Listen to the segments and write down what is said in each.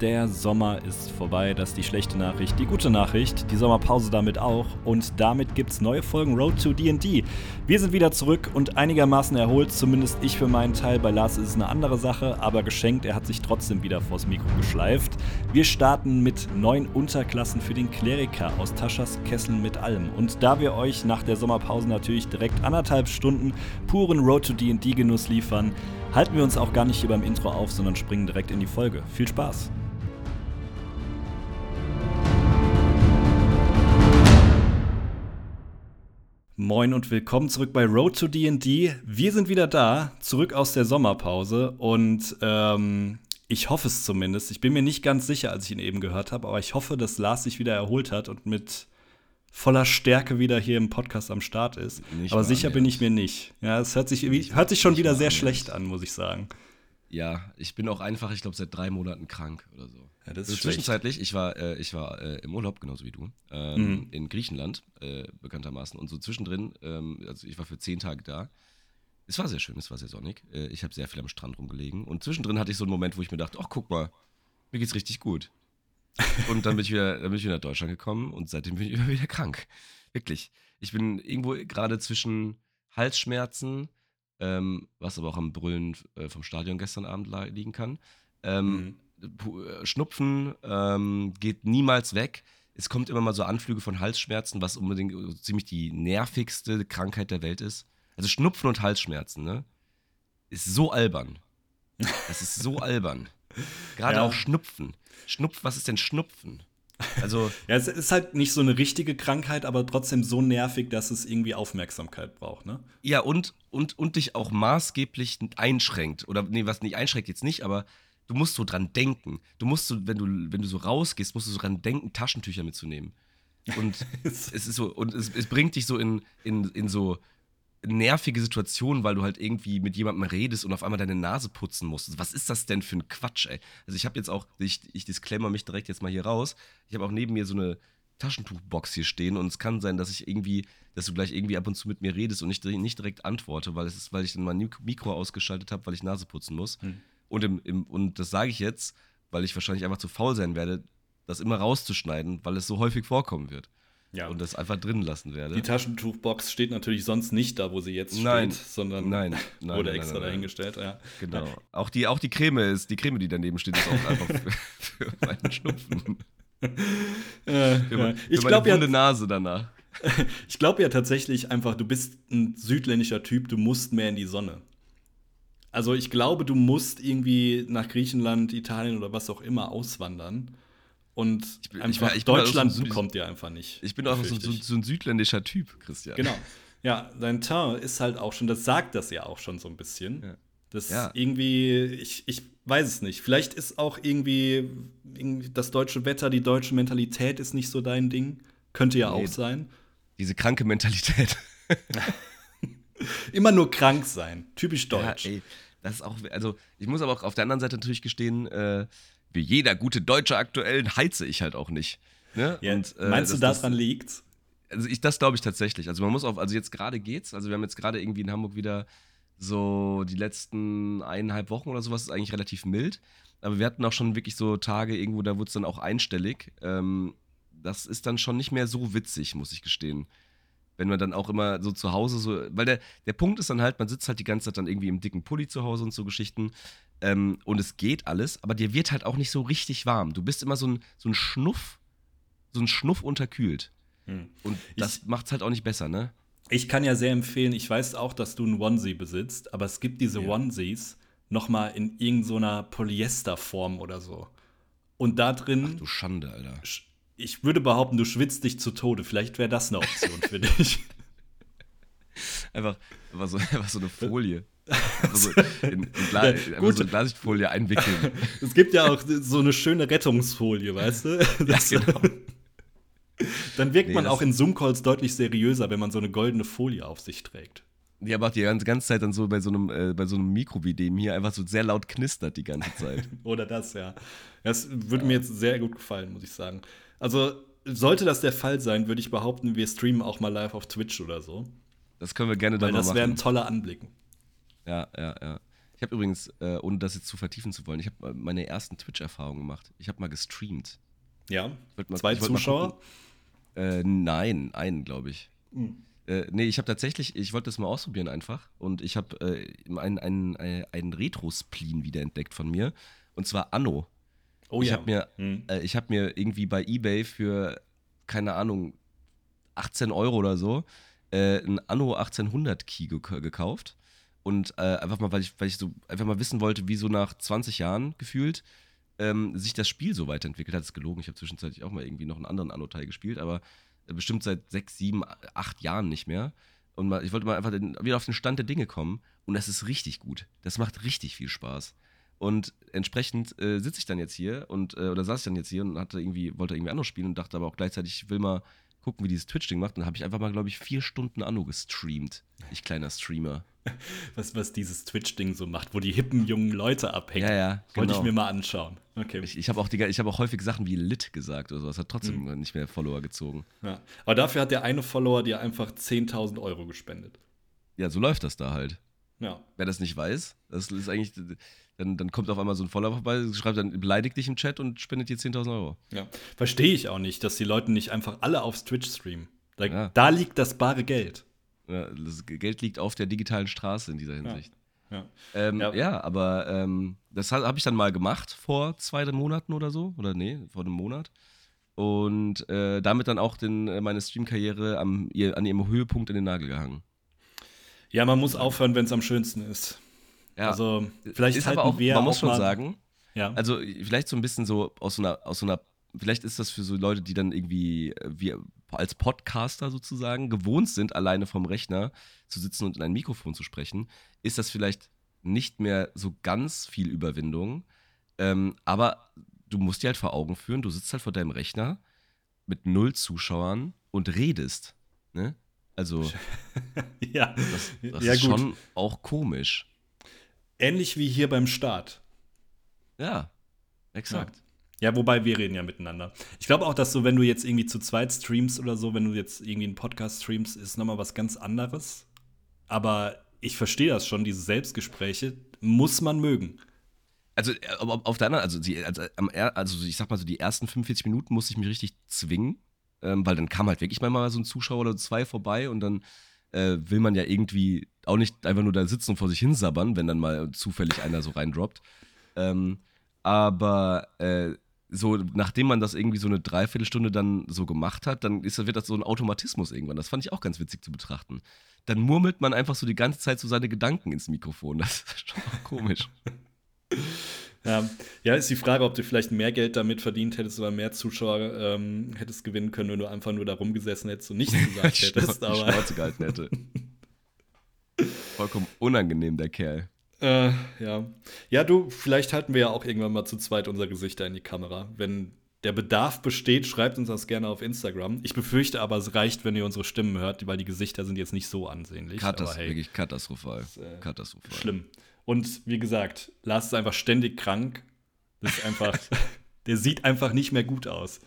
der Sommer ist vorbei. Das ist die schlechte Nachricht. Die gute Nachricht, die Sommerpause damit auch. Und damit gibt es neue Folgen Road to DD. Wir sind wieder zurück und einigermaßen erholt. Zumindest ich für meinen Teil. Bei Lars ist es eine andere Sache, aber geschenkt. Er hat sich trotzdem wieder vors Mikro geschleift. Wir starten mit neun Unterklassen für den Kleriker aus Taschas Kessel mit allem. Und da wir euch nach der Sommerpause natürlich direkt anderthalb Stunden puren Road to DD-Genuss liefern, halten wir uns auch gar nicht hier beim Intro auf, sondern springen direkt in die Folge. Viel Spaß! Moin und willkommen zurück bei Road to DD. Wir sind wieder da, zurück aus der Sommerpause und ähm, ich hoffe es zumindest. Ich bin mir nicht ganz sicher, als ich ihn eben gehört habe, aber ich hoffe, dass Lars sich wieder erholt hat und mit voller Stärke wieder hier im Podcast am Start ist. Nicht aber sicher bin ich mir nicht. Ja, es hört sich, hört sich schon wieder sehr schlecht an, muss ich sagen. Ja, ich bin auch einfach, ich glaube, seit drei Monaten krank oder so. Ja, das ist also zwischenzeitlich, ich war, äh, ich war äh, im Urlaub, genauso wie du, ähm, mhm. in Griechenland, äh, bekanntermaßen. Und so zwischendrin, ähm, also ich war für zehn Tage da. Es war sehr schön, es war sehr sonnig. Äh, ich habe sehr viel am Strand rumgelegen. Und zwischendrin hatte ich so einen Moment, wo ich mir dachte, ach, guck mal, mir geht's richtig gut. Und dann bin ich wieder, dann bin ich wieder nach Deutschland gekommen und seitdem bin ich immer wieder krank. Wirklich. Ich bin irgendwo gerade zwischen Halsschmerzen, ähm, was aber auch am Brüllen äh, vom Stadion gestern Abend liegen kann. Ähm, mhm. Äh, Schnupfen ähm, geht niemals weg. Es kommt immer mal so Anflüge von Halsschmerzen, was unbedingt so ziemlich die nervigste Krankheit der Welt ist. Also Schnupfen und Halsschmerzen, ne? Ist so albern. Das ist so albern. Gerade ja. auch Schnupfen. Schnupf, was ist denn Schnupfen? Also ja, es ist halt nicht so eine richtige Krankheit, aber trotzdem so nervig, dass es irgendwie Aufmerksamkeit braucht, ne? Ja, und, und, und dich auch maßgeblich einschränkt. Oder nee, was nicht einschränkt jetzt nicht, aber du musst so dran denken. Du musst so, wenn du, wenn du so rausgehst, musst du so dran denken, Taschentücher mitzunehmen. Und es ist so, und es, es bringt dich so in, in, in so nervige Situation, weil du halt irgendwie mit jemandem redest und auf einmal deine Nase putzen musst. Was ist das denn für ein Quatsch, ey? Also ich habe jetzt auch, ich, ich disclaimer mich direkt jetzt mal hier raus, ich habe auch neben mir so eine Taschentuchbox hier stehen und es kann sein, dass ich irgendwie, dass du gleich irgendwie ab und zu mit mir redest und ich nicht direkt antworte, weil es ist, weil ich dann mein Mikro ausgeschaltet habe, weil ich Nase putzen muss. Hm. Und, im, im, und das sage ich jetzt, weil ich wahrscheinlich einfach zu faul sein werde, das immer rauszuschneiden, weil es so häufig vorkommen wird ja. und das einfach drin lassen werde. Die Taschentuchbox steht natürlich sonst nicht da, wo sie jetzt nein. steht, sondern nein, nein, wurde extra nein, dahingestellt. Ja. Genau. Auch die, auch die Creme ist, die Creme, die daneben steht, ist auch einfach für, für meinen Schnupfen. Äh, für, ja. ich glaube ja Nase danach. ich glaube ja tatsächlich einfach, du bist ein südländischer Typ, du musst mehr in die Sonne. Also ich glaube, du musst irgendwie nach Griechenland, Italien oder was auch immer auswandern und bin, einfach ich, Deutschland so kommt dir einfach nicht. Ich bin auch so, so, so, ein südländischer Typ, Christian. Genau. Ja, dein Teint ist halt auch schon, das sagt das ja auch schon so ein bisschen. Ja. Das ja. irgendwie, ich, ich weiß es nicht. Vielleicht ist auch irgendwie, irgendwie das deutsche Wetter, die deutsche Mentalität ist nicht so dein Ding. Könnte ja nee, auch sein. Diese kranke Mentalität. Immer nur krank sein. Typisch deutsch. Ja, ey, das ist auch, also ich muss aber auch auf der anderen Seite natürlich gestehen, äh, wie jeder gute Deutsche aktuell heize ich halt auch nicht. Ne? Ja, und, äh, meinst das, du, daran das, liegt's? Also ich, das glaube ich tatsächlich. Also man muss auf, also jetzt gerade geht's. Also wir haben jetzt gerade irgendwie in Hamburg wieder so die letzten eineinhalb Wochen oder sowas ist eigentlich relativ mild. Aber wir hatten auch schon wirklich so Tage irgendwo, da wurde es dann auch einstellig. Ähm, das ist dann schon nicht mehr so witzig, muss ich gestehen wenn man dann auch immer so zu Hause so, weil der, der Punkt ist dann halt, man sitzt halt die ganze Zeit dann irgendwie im dicken Pulli zu Hause und so Geschichten ähm, und es geht alles, aber dir wird halt auch nicht so richtig warm. Du bist immer so ein, so ein Schnuff, so ein Schnuff unterkühlt. Hm. Und das macht es halt auch nicht besser, ne? Ich kann ja sehr empfehlen, ich weiß auch, dass du einen Onesie besitzt, aber es gibt diese ja. Onesies nochmal in irgendeiner Polyesterform oder so. Und da drin. Ach du Schande, Alter ich würde behaupten, du schwitzt dich zu Tode. Vielleicht wäre das eine Option für dich. Einfach, einfach, so, einfach so eine Folie. Also in, in, Gla ja, so eine Glasfolie einwickeln. Es gibt ja auch so eine schöne Rettungsfolie, weißt du? Das, ja, genau. Dann wirkt nee, man auch in Zoom-Calls deutlich seriöser, wenn man so eine goldene Folie auf sich trägt. Die aber auch die ganze, ganze Zeit dann so bei so einem, äh, bei so einem Mikro wie dem hier einfach so sehr laut knistert die ganze Zeit. Oder das, ja. Das würde ja. mir jetzt sehr gut gefallen, muss ich sagen. Also, sollte das der Fall sein, würde ich behaupten, wir streamen auch mal live auf Twitch oder so. Das können wir gerne dann Weil das wäre ein toller Anblick. Ja, ja, ja. Ich habe übrigens, äh, ohne das jetzt zu vertiefen zu wollen, ich habe meine ersten Twitch-Erfahrungen gemacht. Ich habe mal gestreamt. Ja. Mal, Zwei Zuschauer? Äh, nein, einen, glaube ich. Mhm. Äh, nee, ich habe tatsächlich, ich wollte das mal ausprobieren einfach. Und ich habe äh, einen, einen, äh, einen Retro-Spleen wiederentdeckt von mir. Und zwar Anno. Oh ich ja. Hab mir, mhm. äh, ich habe mir irgendwie bei Ebay für, keine Ahnung, 18 Euro oder so, äh, ein Anno 1800 Key gekauft. Und äh, einfach mal, weil ich, weil ich so einfach mal wissen wollte, wie so nach 20 Jahren gefühlt ähm, sich das Spiel so weiterentwickelt hat. Das ist gelogen. Ich habe zwischenzeitlich auch mal irgendwie noch einen anderen Anno-Teil gespielt, aber äh, bestimmt seit sechs, sieben, acht Jahren nicht mehr. Und mal, ich wollte mal einfach den, wieder auf den Stand der Dinge kommen. Und das ist richtig gut. Das macht richtig viel Spaß. Und entsprechend äh, sitze ich dann jetzt hier und äh, oder saß ich dann jetzt hier und hatte irgendwie, wollte irgendwie Anno spielen und dachte aber auch gleichzeitig, ich will mal gucken, wie dieses Twitch-Ding macht. Und dann habe ich einfach mal, glaube ich, vier Stunden Anno gestreamt. Ich kleiner Streamer. Was, was dieses Twitch-Ding so macht, wo die hippen jungen Leute abhängen. Ja, ja. Wollte ich genau. mir mal anschauen. Okay. Ich, ich habe auch, hab auch häufig Sachen wie Lit gesagt oder so. Das hat trotzdem mhm. nicht mehr Follower gezogen. Ja. Aber dafür hat der eine Follower dir einfach 10.000 Euro gespendet. Ja, so läuft das da halt. Ja. Wer das nicht weiß, das ist eigentlich dann, dann kommt auf einmal so ein Follower vorbei, schreibt dann, beleidigt dich im Chat und spendet dir 10.000 Euro. Ja. Verstehe ich auch nicht, dass die Leute nicht einfach alle aufs Twitch streamen. Da, ja. da liegt das bare Geld. Ja, das Geld liegt auf der digitalen Straße in dieser Hinsicht. Ja, ähm, ja. aber ähm, das habe ich dann mal gemacht vor zwei, drei Monaten oder so. Oder nee, vor einem Monat. Und äh, damit dann auch den, äh, meine Stream-Karriere an ihrem Höhepunkt in den Nagel gehangen. Ja, man muss aufhören, wenn es am schönsten ist. Ja. Also, vielleicht ist aber auch, wir man muss schon sagen, ja. also vielleicht so ein bisschen so aus so einer, aus so einer, vielleicht ist das für so Leute, die dann irgendwie äh, wie als Podcaster sozusagen gewohnt sind, alleine vom Rechner zu sitzen und in ein Mikrofon zu sprechen, ist das vielleicht nicht mehr so ganz viel Überwindung. Ähm, aber du musst dir halt vor Augen führen, du sitzt halt vor deinem Rechner mit null Zuschauern und redest. Ne? Also, ja, das, das ja, ist gut. schon auch komisch. Ähnlich wie hier beim Start. Ja, exakt. Ja. ja. wobei wir reden ja miteinander. Ich glaube auch, dass so, wenn du jetzt irgendwie zu zweit streamst oder so, wenn du jetzt irgendwie einen Podcast streamst, ist nochmal was ganz anderes. Aber ich verstehe das schon, diese Selbstgespräche muss man mögen. Also äh, auf der anderen, also, die, also, also ich sag mal so, die ersten 45 Minuten musste ich mich richtig zwingen, ähm, weil dann kam halt wirklich mal so ein Zuschauer oder zwei vorbei und dann äh, will man ja irgendwie auch nicht einfach nur da sitzen und vor sich hin sabbern, wenn dann mal zufällig einer so reindroppt. Ähm, aber äh, so, nachdem man das irgendwie so eine Dreiviertelstunde dann so gemacht hat, dann ist, wird das so ein Automatismus irgendwann. Das fand ich auch ganz witzig zu betrachten. Dann murmelt man einfach so die ganze Zeit so seine Gedanken ins Mikrofon. Das ist schon komisch. Ja, ja, ist die Frage, ob du vielleicht mehr Geld damit verdient hättest oder mehr Zuschauer ähm, hättest gewinnen können, wenn du einfach nur da rumgesessen hättest und nichts gesagt hättest. aber Schnauze gehalten hätte. Vollkommen unangenehm, der Kerl. Äh, ja. Ja, du, vielleicht halten wir ja auch irgendwann mal zu zweit unser Gesichter in die Kamera. Wenn der Bedarf besteht, schreibt uns das gerne auf Instagram. Ich befürchte aber, es reicht, wenn ihr unsere Stimmen hört, weil die Gesichter sind jetzt nicht so ansehnlich. Katas hey, wirklich katastrophal. Ist, äh, katastrophal. Schlimm. Und wie gesagt, Lars ist einfach ständig krank. Das ist einfach, der sieht einfach nicht mehr gut aus.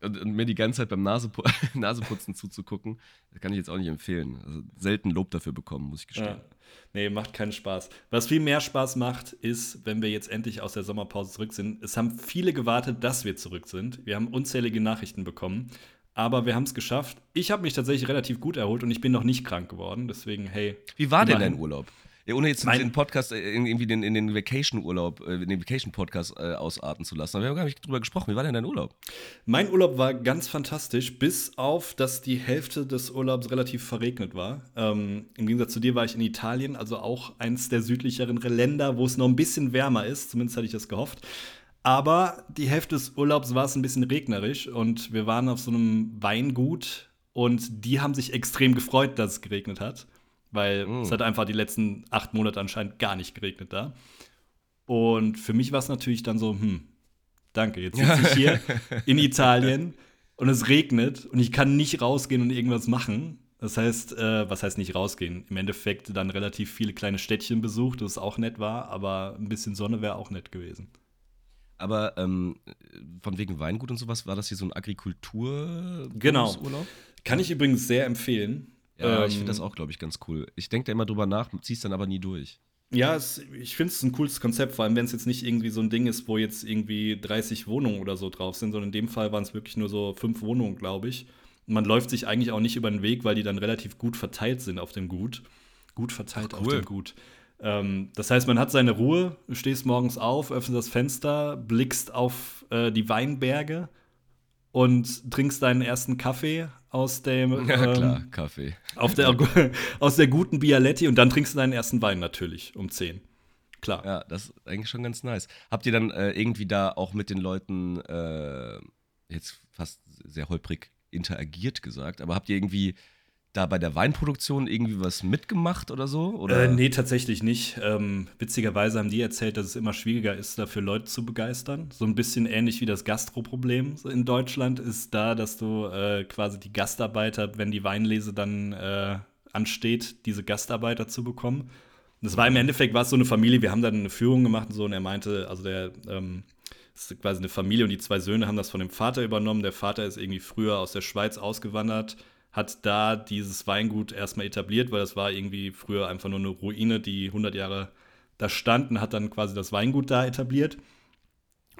Und, und mir die ganze Zeit beim Nasepu Naseputzen zuzugucken, das kann ich jetzt auch nicht empfehlen. Also selten Lob dafür bekommen, muss ich gestehen. Ja. Nee, macht keinen Spaß. Was viel mehr Spaß macht, ist, wenn wir jetzt endlich aus der Sommerpause zurück sind. Es haben viele gewartet, dass wir zurück sind. Wir haben unzählige Nachrichten bekommen. Aber wir haben es geschafft. Ich habe mich tatsächlich relativ gut erholt und ich bin noch nicht krank geworden. Deswegen, hey. Wie war denn dein Urlaub? Ja, ohne jetzt mein, den Podcast äh, irgendwie den, in den Vacation-Urlaub, äh, in den Vacation-Podcast äh, ausarten zu lassen. Aber wir haben gar nicht drüber gesprochen. Wie war denn dein Urlaub? Mein Urlaub war ganz fantastisch, bis auf, dass die Hälfte des Urlaubs relativ verregnet war. Ähm, Im Gegensatz zu dir war ich in Italien, also auch eins der südlicheren Länder, wo es noch ein bisschen wärmer ist. Zumindest hatte ich das gehofft. Aber die Hälfte des Urlaubs war es ein bisschen regnerisch und wir waren auf so einem Weingut und die haben sich extrem gefreut, dass es geregnet hat weil mm. es hat einfach die letzten acht Monate anscheinend gar nicht geregnet da. Und für mich war es natürlich dann so, hm, danke, jetzt sitze ich hier in Italien und es regnet und ich kann nicht rausgehen und irgendwas machen. Das heißt, äh, was heißt nicht rausgehen? Im Endeffekt dann relativ viele kleine Städtchen besucht, das auch nett war, aber ein bisschen Sonne wäre auch nett gewesen. Aber ähm, von wegen Weingut und sowas, war das hier so ein Agrikultur-Urlaub? Genau. Kann ich übrigens sehr empfehlen. Ja, ähm, ich finde das auch, glaube ich, ganz cool. Ich denke da immer drüber nach, zieh's dann aber nie durch. Ja, es, ich finde es ein cooles Konzept, vor allem wenn es jetzt nicht irgendwie so ein Ding ist, wo jetzt irgendwie 30 Wohnungen oder so drauf sind, sondern in dem Fall waren es wirklich nur so fünf Wohnungen, glaube ich. Und man läuft sich eigentlich auch nicht über den Weg, weil die dann relativ gut verteilt sind auf dem Gut. Gut verteilt Ach, cool. auf dem Gut. Ähm, das heißt, man hat seine Ruhe, stehst morgens auf, öffnest das Fenster, blickst auf äh, die Weinberge und trinkst deinen ersten Kaffee aus dem. Ja, ähm, klar, Kaffee. Der, aus der guten Bialetti und dann trinkst du deinen ersten Wein natürlich um 10. Klar. Ja, das ist eigentlich schon ganz nice. Habt ihr dann äh, irgendwie da auch mit den Leuten äh, jetzt fast sehr holprig interagiert gesagt, aber habt ihr irgendwie da bei der Weinproduktion irgendwie was mitgemacht oder so? Oder? Äh, nee, tatsächlich nicht. Ähm, witzigerweise haben die erzählt, dass es immer schwieriger ist, dafür Leute zu begeistern. So ein bisschen ähnlich wie das Gastroproblem in Deutschland ist da, dass du äh, quasi die Gastarbeiter, wenn die Weinlese dann äh, ansteht, diese Gastarbeiter zu bekommen. das war im Endeffekt war es so eine Familie, wir haben dann eine Führung gemacht und so und er meinte, also der ähm, ist quasi eine Familie und die zwei Söhne haben das von dem Vater übernommen. Der Vater ist irgendwie früher aus der Schweiz ausgewandert, hat da dieses Weingut erstmal etabliert, weil das war irgendwie früher einfach nur eine Ruine, die 100 Jahre da stand und hat dann quasi das Weingut da etabliert.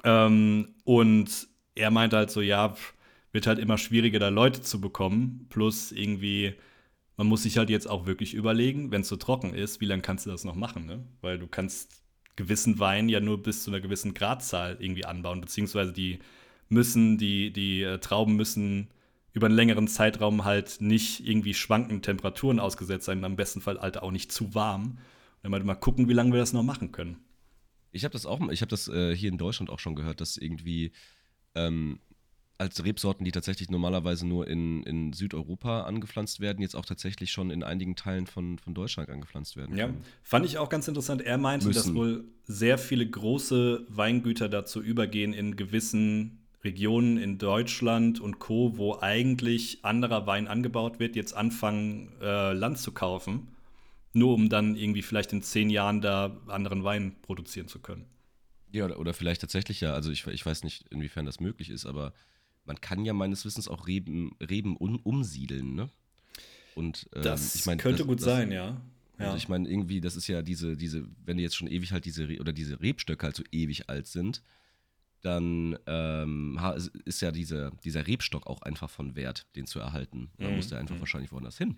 Ähm, und er meinte halt so, ja, wird halt immer schwieriger, da Leute zu bekommen. Plus irgendwie, man muss sich halt jetzt auch wirklich überlegen, wenn es so trocken ist, wie lange kannst du das noch machen, ne? Weil du kannst gewissen Wein ja nur bis zu einer gewissen Gradzahl irgendwie anbauen, beziehungsweise die müssen, die, die äh, Trauben müssen über einen längeren Zeitraum halt nicht irgendwie schwankenden Temperaturen ausgesetzt sein, am besten Fall halt auch nicht zu warm. Und dann mal gucken, wie lange wir das noch machen können. Ich habe das auch, ich habe das äh, hier in Deutschland auch schon gehört, dass irgendwie ähm, als Rebsorten, die tatsächlich normalerweise nur in, in Südeuropa angepflanzt werden, jetzt auch tatsächlich schon in einigen Teilen von, von Deutschland angepflanzt werden. Ja, fand ich auch ganz interessant. Er meinte, Müssen. dass wohl sehr viele große Weingüter dazu übergehen, in gewissen Regionen in Deutschland und Co., wo eigentlich anderer Wein angebaut wird, jetzt anfangen, äh, Land zu kaufen, nur um dann irgendwie vielleicht in zehn Jahren da anderen Wein produzieren zu können. Ja, oder, oder vielleicht tatsächlich ja, also ich, ich weiß nicht, inwiefern das möglich ist, aber man kann ja meines Wissens auch Reben, Reben un, umsiedeln, ne? Und ähm, das ich mein, könnte das, gut das, sein, ja. ja. Also ich meine, irgendwie, das ist ja diese, diese, wenn die jetzt schon ewig halt diese, oder diese Rebstöcke halt so ewig alt sind, dann ähm, ist ja diese, dieser Rebstock auch einfach von Wert, den zu erhalten. Da mhm. muss der einfach mhm. wahrscheinlich woanders hin.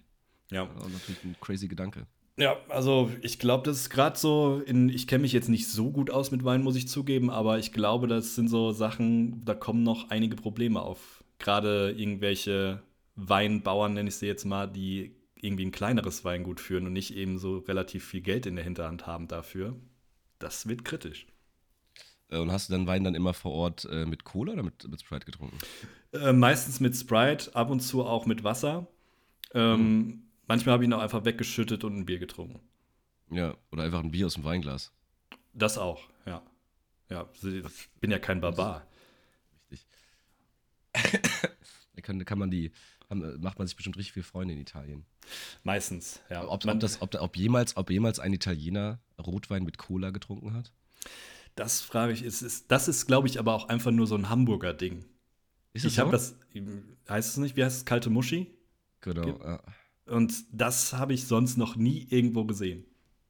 Ja. Das ist natürlich ein crazy Gedanke. Ja, also ich glaube, das ist gerade so, in, ich kenne mich jetzt nicht so gut aus mit Wein, muss ich zugeben, aber ich glaube, das sind so Sachen, da kommen noch einige Probleme auf. Gerade irgendwelche Weinbauern, nenne ich sie jetzt mal, die irgendwie ein kleineres Weingut führen und nicht eben so relativ viel Geld in der Hinterhand haben dafür. Das wird kritisch. Äh, und hast du dann Wein dann immer vor Ort äh, mit Cola oder mit, mit Sprite getrunken? Äh, meistens mit Sprite, ab und zu auch mit Wasser. Ähm, mhm. Manchmal habe ich ihn auch einfach weggeschüttet und ein Bier getrunken. Ja, oder einfach ein Bier aus dem Weinglas. Das auch, ja. Ja, ich bin ja kein Barbar. Richtig. da kann, kann man die, macht man sich bestimmt richtig viele Freunde in Italien. Meistens, ja. Ob, ob, das, ob, ob, jemals, ob jemals ein Italiener Rotwein mit Cola getrunken hat? Das frage ich. Ist, ist, das ist, glaube ich, aber auch einfach nur so ein Hamburger Ding. Ist das ich so? habe das, heißt es nicht, wie heißt es, kalte Muschi? Genau, ja. Und das habe ich sonst noch nie irgendwo gesehen,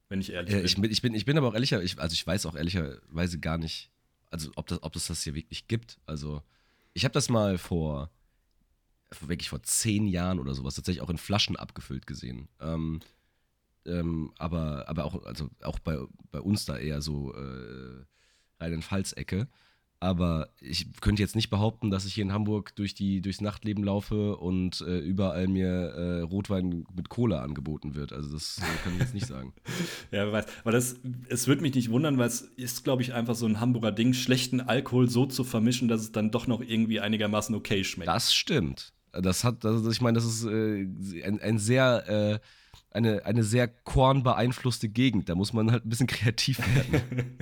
wenn ich ehrlich ja, bin. Ich bin. Ich bin, ich bin aber auch ehrlicher, ich, also ich weiß auch ehrlicherweise gar nicht, also ob das, ob das das hier wirklich gibt. Also ich habe das mal vor, wirklich vor zehn Jahren oder sowas tatsächlich auch in Flaschen abgefüllt gesehen. Ähm, ähm, aber, aber auch, also auch bei, bei uns da eher so äh, Rheinland-Pfalz-Ecke. Aber ich könnte jetzt nicht behaupten, dass ich hier in Hamburg durch die, durchs Nachtleben laufe und äh, überall mir äh, Rotwein mit Cola angeboten wird. Also das äh, kann ich jetzt nicht sagen. ja, wer weiß. Aber das, es würde mich nicht wundern, weil es ist, glaube ich, einfach so ein Hamburger Ding, schlechten Alkohol so zu vermischen, dass es dann doch noch irgendwie einigermaßen okay schmeckt. Das stimmt. Das hat, also ich meine, das ist äh, ein, ein sehr äh, eine, eine sehr kornbeeinflusste Gegend. Da muss man halt ein bisschen kreativ werden.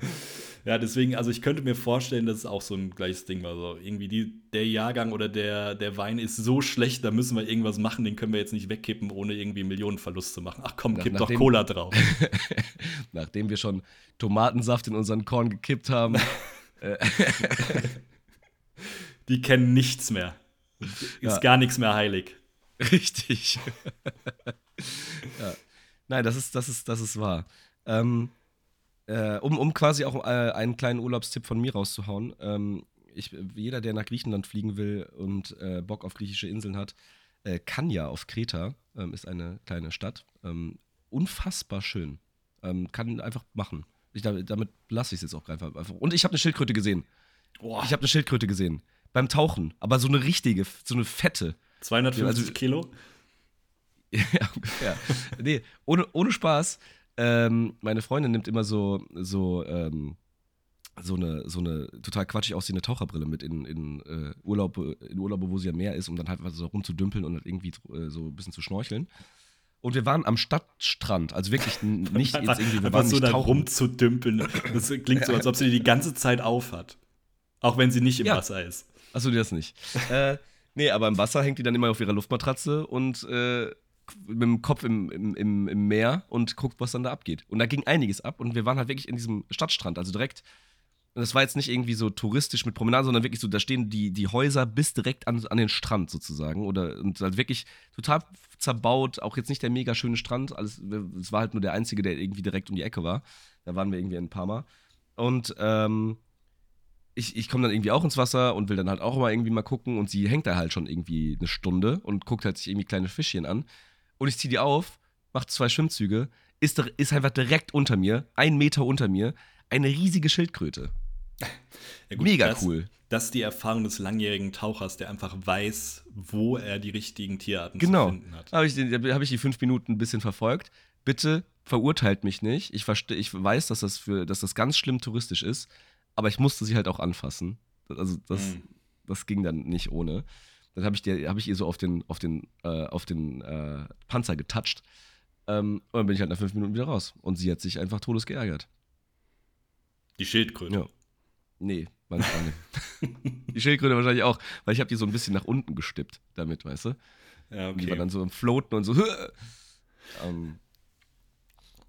ja, deswegen, also ich könnte mir vorstellen, dass es auch so ein gleiches Ding war. So irgendwie die, der Jahrgang oder der, der Wein ist so schlecht, da müssen wir irgendwas machen, den können wir jetzt nicht wegkippen, ohne irgendwie Millionenverlust zu machen. Ach komm, Nach, kipp nachdem, doch Cola drauf. nachdem wir schon Tomatensaft in unseren Korn gekippt haben. Die kennen nichts mehr. Ist ja. gar nichts mehr heilig. Richtig. ja. Nein, das ist, das ist, das ist wahr. Ähm, äh, um, um quasi auch äh, einen kleinen Urlaubstipp von mir rauszuhauen. Ähm, ich, jeder, der nach Griechenland fliegen will und äh, Bock auf griechische Inseln hat, äh, Kanya auf Kreta ähm, ist eine kleine Stadt. Ähm, unfassbar schön. Ähm, kann einfach machen. Ich, damit lasse ich es jetzt auch einfach. Und ich habe eine Schildkröte gesehen. Boah. Ich habe eine Schildkröte gesehen. Beim Tauchen. Aber so eine richtige, so eine fette. 250 also, Kilo? ja, ungefähr. nee, ohne, ohne Spaß. Ähm, meine Freundin nimmt immer so, so, ähm, so eine, so eine total quatschig aussehende Taucherbrille mit in, in, äh, Urlaube, in Urlaube, wo sie ja mehr ist, um dann halt so rumzudümpeln und halt irgendwie äh, so ein bisschen zu schnorcheln. Und wir waren am Stadtstrand, also wirklich nicht einfach, irgendwie, wir waren so da rumzudümpeln. Das klingt so, als ob sie die die ganze Zeit aufhat. Auch wenn sie nicht im ja. Wasser ist. Achso, das nicht. äh, nee, aber im Wasser hängt die dann immer auf ihrer Luftmatratze und äh, mit dem Kopf im, im, im, Meer und guckt, was dann da abgeht. Und da ging einiges ab und wir waren halt wirklich in diesem Stadtstrand, also direkt. Und das war jetzt nicht irgendwie so touristisch mit Promenaden, sondern wirklich so, da stehen die, die Häuser bis direkt an, an den Strand sozusagen. Oder und halt wirklich total zerbaut, auch jetzt nicht der mega schöne Strand. Alles, es war halt nur der einzige, der irgendwie direkt um die Ecke war. Da waren wir irgendwie in Parma. Und ähm, ich, ich komme dann irgendwie auch ins Wasser und will dann halt auch mal irgendwie mal gucken und sie hängt da halt schon irgendwie eine Stunde und guckt halt sich irgendwie kleine Fischchen an und ich ziehe die auf, mache zwei Schwimmzüge, ist, ist einfach direkt unter mir, ein Meter unter mir, eine riesige Schildkröte. Ja gut, Mega das, cool. Das ist die Erfahrung des langjährigen Tauchers, der einfach weiß, wo er die richtigen Tierarten genau. zu finden hat. Genau. Habe ich, hab ich die fünf Minuten ein bisschen verfolgt. Bitte verurteilt mich nicht. Ich, ich weiß, dass das, für, dass das ganz schlimm touristisch ist, aber ich musste sie halt auch anfassen. Also das, mhm. das ging dann nicht ohne. Dann habe ich, hab ich ihr so auf den, auf den, äh, auf den äh, Panzer getatscht. Ähm, und dann bin ich halt nach fünf Minuten wieder raus. Und sie hat sich einfach todes geärgert. Die Schildkröte? Ja. Nee, meine Freundin. die Schildkröte wahrscheinlich auch, weil ich habe die so ein bisschen nach unten gestippt damit, weißt du? Ja, okay. Und die war dann so im Floaten und so. ähm,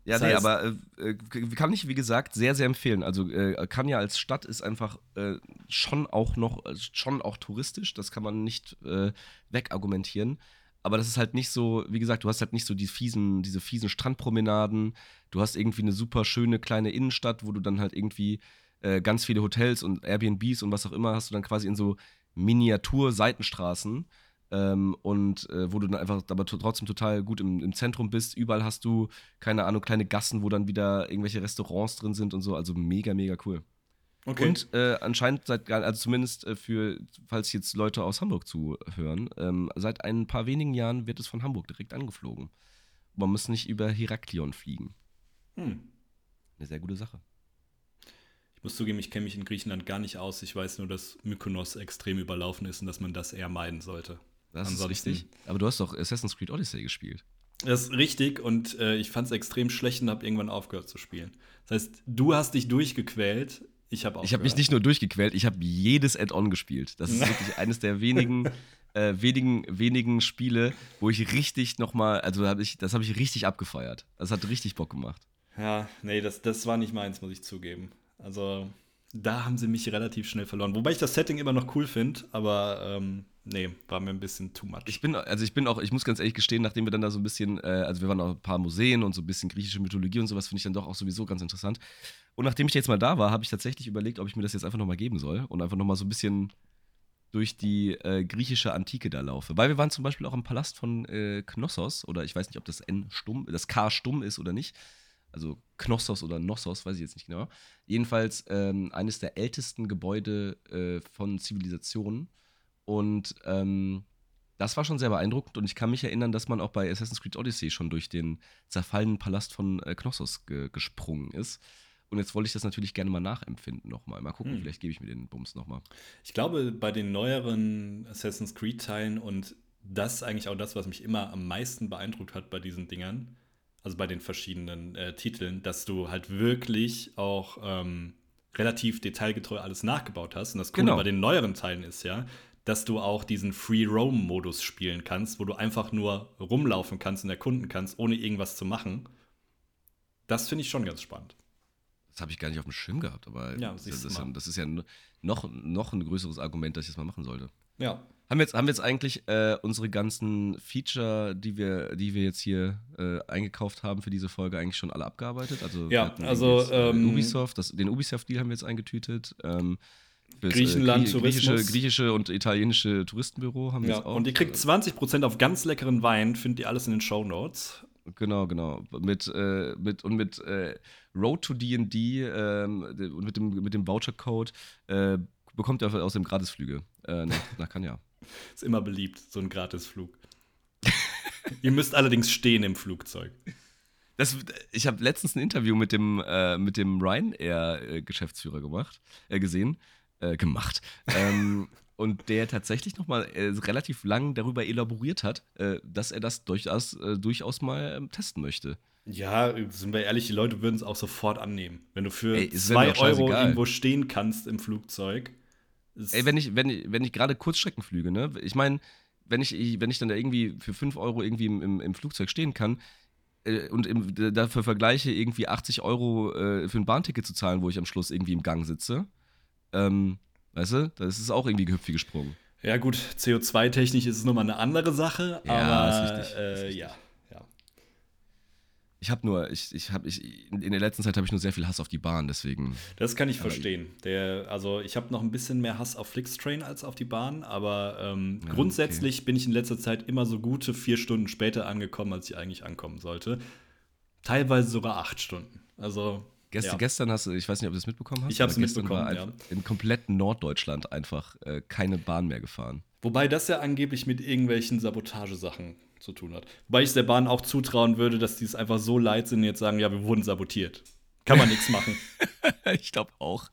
ja, das nee, aber äh, äh, kann ich, wie gesagt, sehr, sehr empfehlen. Also äh, Kanya als Stadt ist einfach äh, schon auch noch, äh, schon auch touristisch, das kann man nicht äh, wegargumentieren. Aber das ist halt nicht so, wie gesagt, du hast halt nicht so die fiesen, diese fiesen Strandpromenaden. Du hast irgendwie eine super schöne kleine Innenstadt, wo du dann halt irgendwie äh, ganz viele Hotels und Airbnbs und was auch immer hast du dann quasi in so Miniatur-Seitenstraßen ähm, und äh, wo du dann einfach aber trotzdem total gut im, im, Zentrum bist. Überall hast du, keine Ahnung, kleine Gassen, wo dann wieder irgendwelche Restaurants drin sind und so. Also mega, mega cool. Okay. Und äh, anscheinend seit, also zumindest äh, für, falls jetzt Leute aus Hamburg zuhören, ähm, seit ein paar wenigen Jahren wird es von Hamburg direkt angeflogen. Man muss nicht über Heraklion fliegen. Hm. Eine sehr gute Sache. Ich muss zugeben, ich kenne mich in Griechenland gar nicht aus. Ich weiß nur, dass Mykonos extrem überlaufen ist und dass man das eher meiden sollte. Das Ansonsten, ist richtig. Aber du hast doch Assassin's Creed Odyssey gespielt. Das ist richtig und äh, ich fand es extrem schlecht und habe irgendwann aufgehört zu spielen. Das heißt, du hast dich durchgequält. Ich habe Ich habe mich nicht nur durchgequält, ich habe jedes Add-on gespielt. Das ist wirklich eines der wenigen, äh, wenigen, wenigen Spiele, wo ich richtig nochmal, also hab ich, das habe ich richtig abgefeiert. Das hat richtig Bock gemacht. Ja, nee, das, das war nicht meins, muss ich zugeben. Also, da haben sie mich relativ schnell verloren. Wobei ich das Setting immer noch cool finde, aber ähm, nee, war mir ein bisschen too much. Ich bin, also ich bin auch, ich muss ganz ehrlich gestehen, nachdem wir dann da so ein bisschen, äh, also wir waren auch ein paar Museen und so ein bisschen griechische Mythologie und sowas, finde ich dann doch auch sowieso ganz interessant. Und nachdem ich jetzt mal da war, habe ich tatsächlich überlegt, ob ich mir das jetzt einfach nochmal geben soll und einfach nochmal so ein bisschen durch die äh, griechische Antike da laufe. Weil wir waren zum Beispiel auch im Palast von äh, Knossos, oder ich weiß nicht, ob das N stumm, das K stumm ist oder nicht. Also Knossos oder Nossos, weiß ich jetzt nicht genau. Jedenfalls ähm, eines der ältesten Gebäude äh, von Zivilisationen und ähm, das war schon sehr beeindruckend und ich kann mich erinnern, dass man auch bei Assassin's Creed Odyssey schon durch den zerfallenen Palast von äh, Knossos ge gesprungen ist. Und jetzt wollte ich das natürlich gerne mal nachempfinden nochmal. Mal gucken, hm. vielleicht gebe ich mir den Bums nochmal. Ich glaube, bei den neueren Assassin's Creed-Teilen und das ist eigentlich auch das, was mich immer am meisten beeindruckt hat bei diesen Dingern, also bei den verschiedenen äh, Titeln, dass du halt wirklich auch ähm, relativ detailgetreu alles nachgebaut hast. Und das Coole genau. bei den neueren Teilen ist ja, dass du auch diesen Free Roam Modus spielen kannst, wo du einfach nur rumlaufen kannst und erkunden kannst, ohne irgendwas zu machen. Das finde ich schon ganz spannend. Das habe ich gar nicht auf dem Schirm gehabt, aber ja, das, das, ist ja, das, ist ja, noch, noch ein größeres Argument, dass ich das mal machen sollte. Ja, Haben wir jetzt, haben wir jetzt eigentlich äh, unsere ganzen Feature, die wir, die wir jetzt hier äh, eingekauft haben für diese Folge, eigentlich schon alle abgearbeitet? Also, ja, also jetzt, äh, ähm, Ubisoft, das, den Ubisoft-Deal haben wir jetzt eingetütet. Ähm, fürs, äh, Griechenland, Grie griechische, griechische und italienische Touristenbüro haben wir ja, jetzt auch. Und ihr kriegt 20% auf ganz leckeren Wein, findet ihr alles in den Show Notes. Genau, genau. Mit, äh, mit, und mit äh, Road to DD ähm, und mit dem, mit dem Voucher-Code äh, bekommt ihr außerdem Gratisflüge äh, nach, nach Kanya. Ist immer beliebt, so ein Gratisflug. Ihr müsst allerdings stehen im Flugzeug. Das, ich habe letztens ein Interview mit dem, äh, mit dem Ryanair-Geschäftsführer gemacht, äh, gesehen, äh, gemacht. Ähm, und der tatsächlich nochmal äh, relativ lang darüber elaboriert hat, äh, dass er das durchaus, äh, durchaus mal ähm, testen möchte. Ja, sind wir ehrlich, die Leute würden es auch sofort annehmen. Wenn du für 2 Euro irgendwo stehen kannst im Flugzeug. Ey, wenn ich, wenn ich, wenn ich gerade Kurzstreckenflüge, ne? Ich meine, wenn ich, wenn ich dann da irgendwie für 5 Euro irgendwie im, im, im Flugzeug stehen kann äh, und im, dafür vergleiche, irgendwie 80 Euro äh, für ein Bahnticket zu zahlen, wo ich am Schluss irgendwie im Gang sitze, ähm, weißt du, das ist auch irgendwie gehüpft wie gesprungen. Ja, gut, CO2-technisch ist es nochmal eine andere Sache, ja, aber ist richtig, äh, ist richtig. ja. Ich habe nur, ich, ich habe, ich, in der letzten Zeit habe ich nur sehr viel Hass auf die Bahn, deswegen. Das kann ich verstehen. Der, also ich habe noch ein bisschen mehr Hass auf Flixtrain als auf die Bahn, aber ähm, ja, grundsätzlich okay. bin ich in letzter Zeit immer so gute vier Stunden später angekommen, als ich eigentlich ankommen sollte. Teilweise sogar acht Stunden. Also. Gest, ja. Gestern hast du, ich weiß nicht, ob du das mitbekommen hast. Ich habe es mitbekommen. War ja. In kompletten Norddeutschland einfach äh, keine Bahn mehr gefahren. Wobei das ja angeblich mit irgendwelchen Sabotagesachen zu tun hat. Wobei ich der Bahn auch zutrauen würde, dass die es einfach so leid sind und jetzt sagen, ja, wir wurden sabotiert. Kann man nichts machen. ich glaube auch.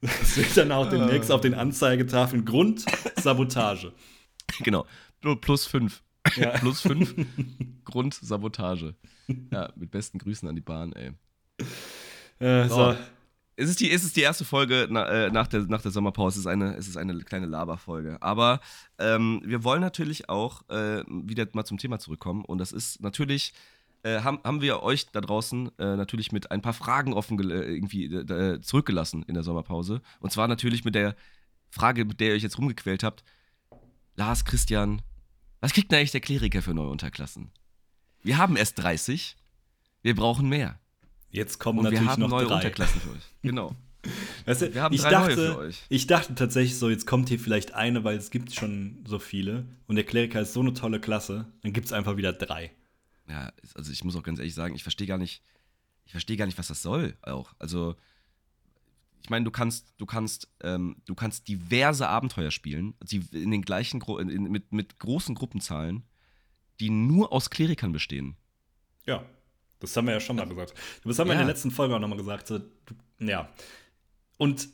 Das wird dann auch demnächst auf den Anzeigetafeln Grund Sabotage. Genau. Plus fünf. Ja. Plus fünf. Grund Sabotage. Ja, mit besten Grüßen an die Bahn, ey. Äh, so. Es ist, die, es ist die erste Folge na, äh, nach, der, nach der Sommerpause. Es ist eine, es ist eine kleine Laberfolge. Aber ähm, wir wollen natürlich auch äh, wieder mal zum Thema zurückkommen. Und das ist natürlich, äh, haben, haben wir euch da draußen äh, natürlich mit ein paar Fragen offen äh, irgendwie äh, zurückgelassen in der Sommerpause. Und zwar natürlich mit der Frage, mit der ihr euch jetzt rumgequält habt. Lars, Christian, was kriegt denn eigentlich der Kleriker für neue Unterklassen? Wir haben erst 30. Wir brauchen mehr. Jetzt kommen und natürlich wir haben noch neue drei. Unterklassen für euch. Genau. Weißt du, wir haben ich drei dachte, neue für euch. Ich dachte tatsächlich so, jetzt kommt hier vielleicht eine, weil es gibt schon so viele. Und der Kleriker ist so eine tolle Klasse, dann gibt es einfach wieder drei. Ja, also ich muss auch ganz ehrlich sagen, ich verstehe gar nicht, ich verstehe gar nicht, was das soll auch. Also, ich meine, du kannst, du kannst, ähm, du kannst diverse Abenteuer spielen, die in den gleichen, Gro in, mit, mit großen Gruppenzahlen, die nur aus Klerikern bestehen. Ja. Das haben wir ja schon mal gesagt. Das haben wir ja. in der letzten Folge auch nochmal gesagt. So, ja. Und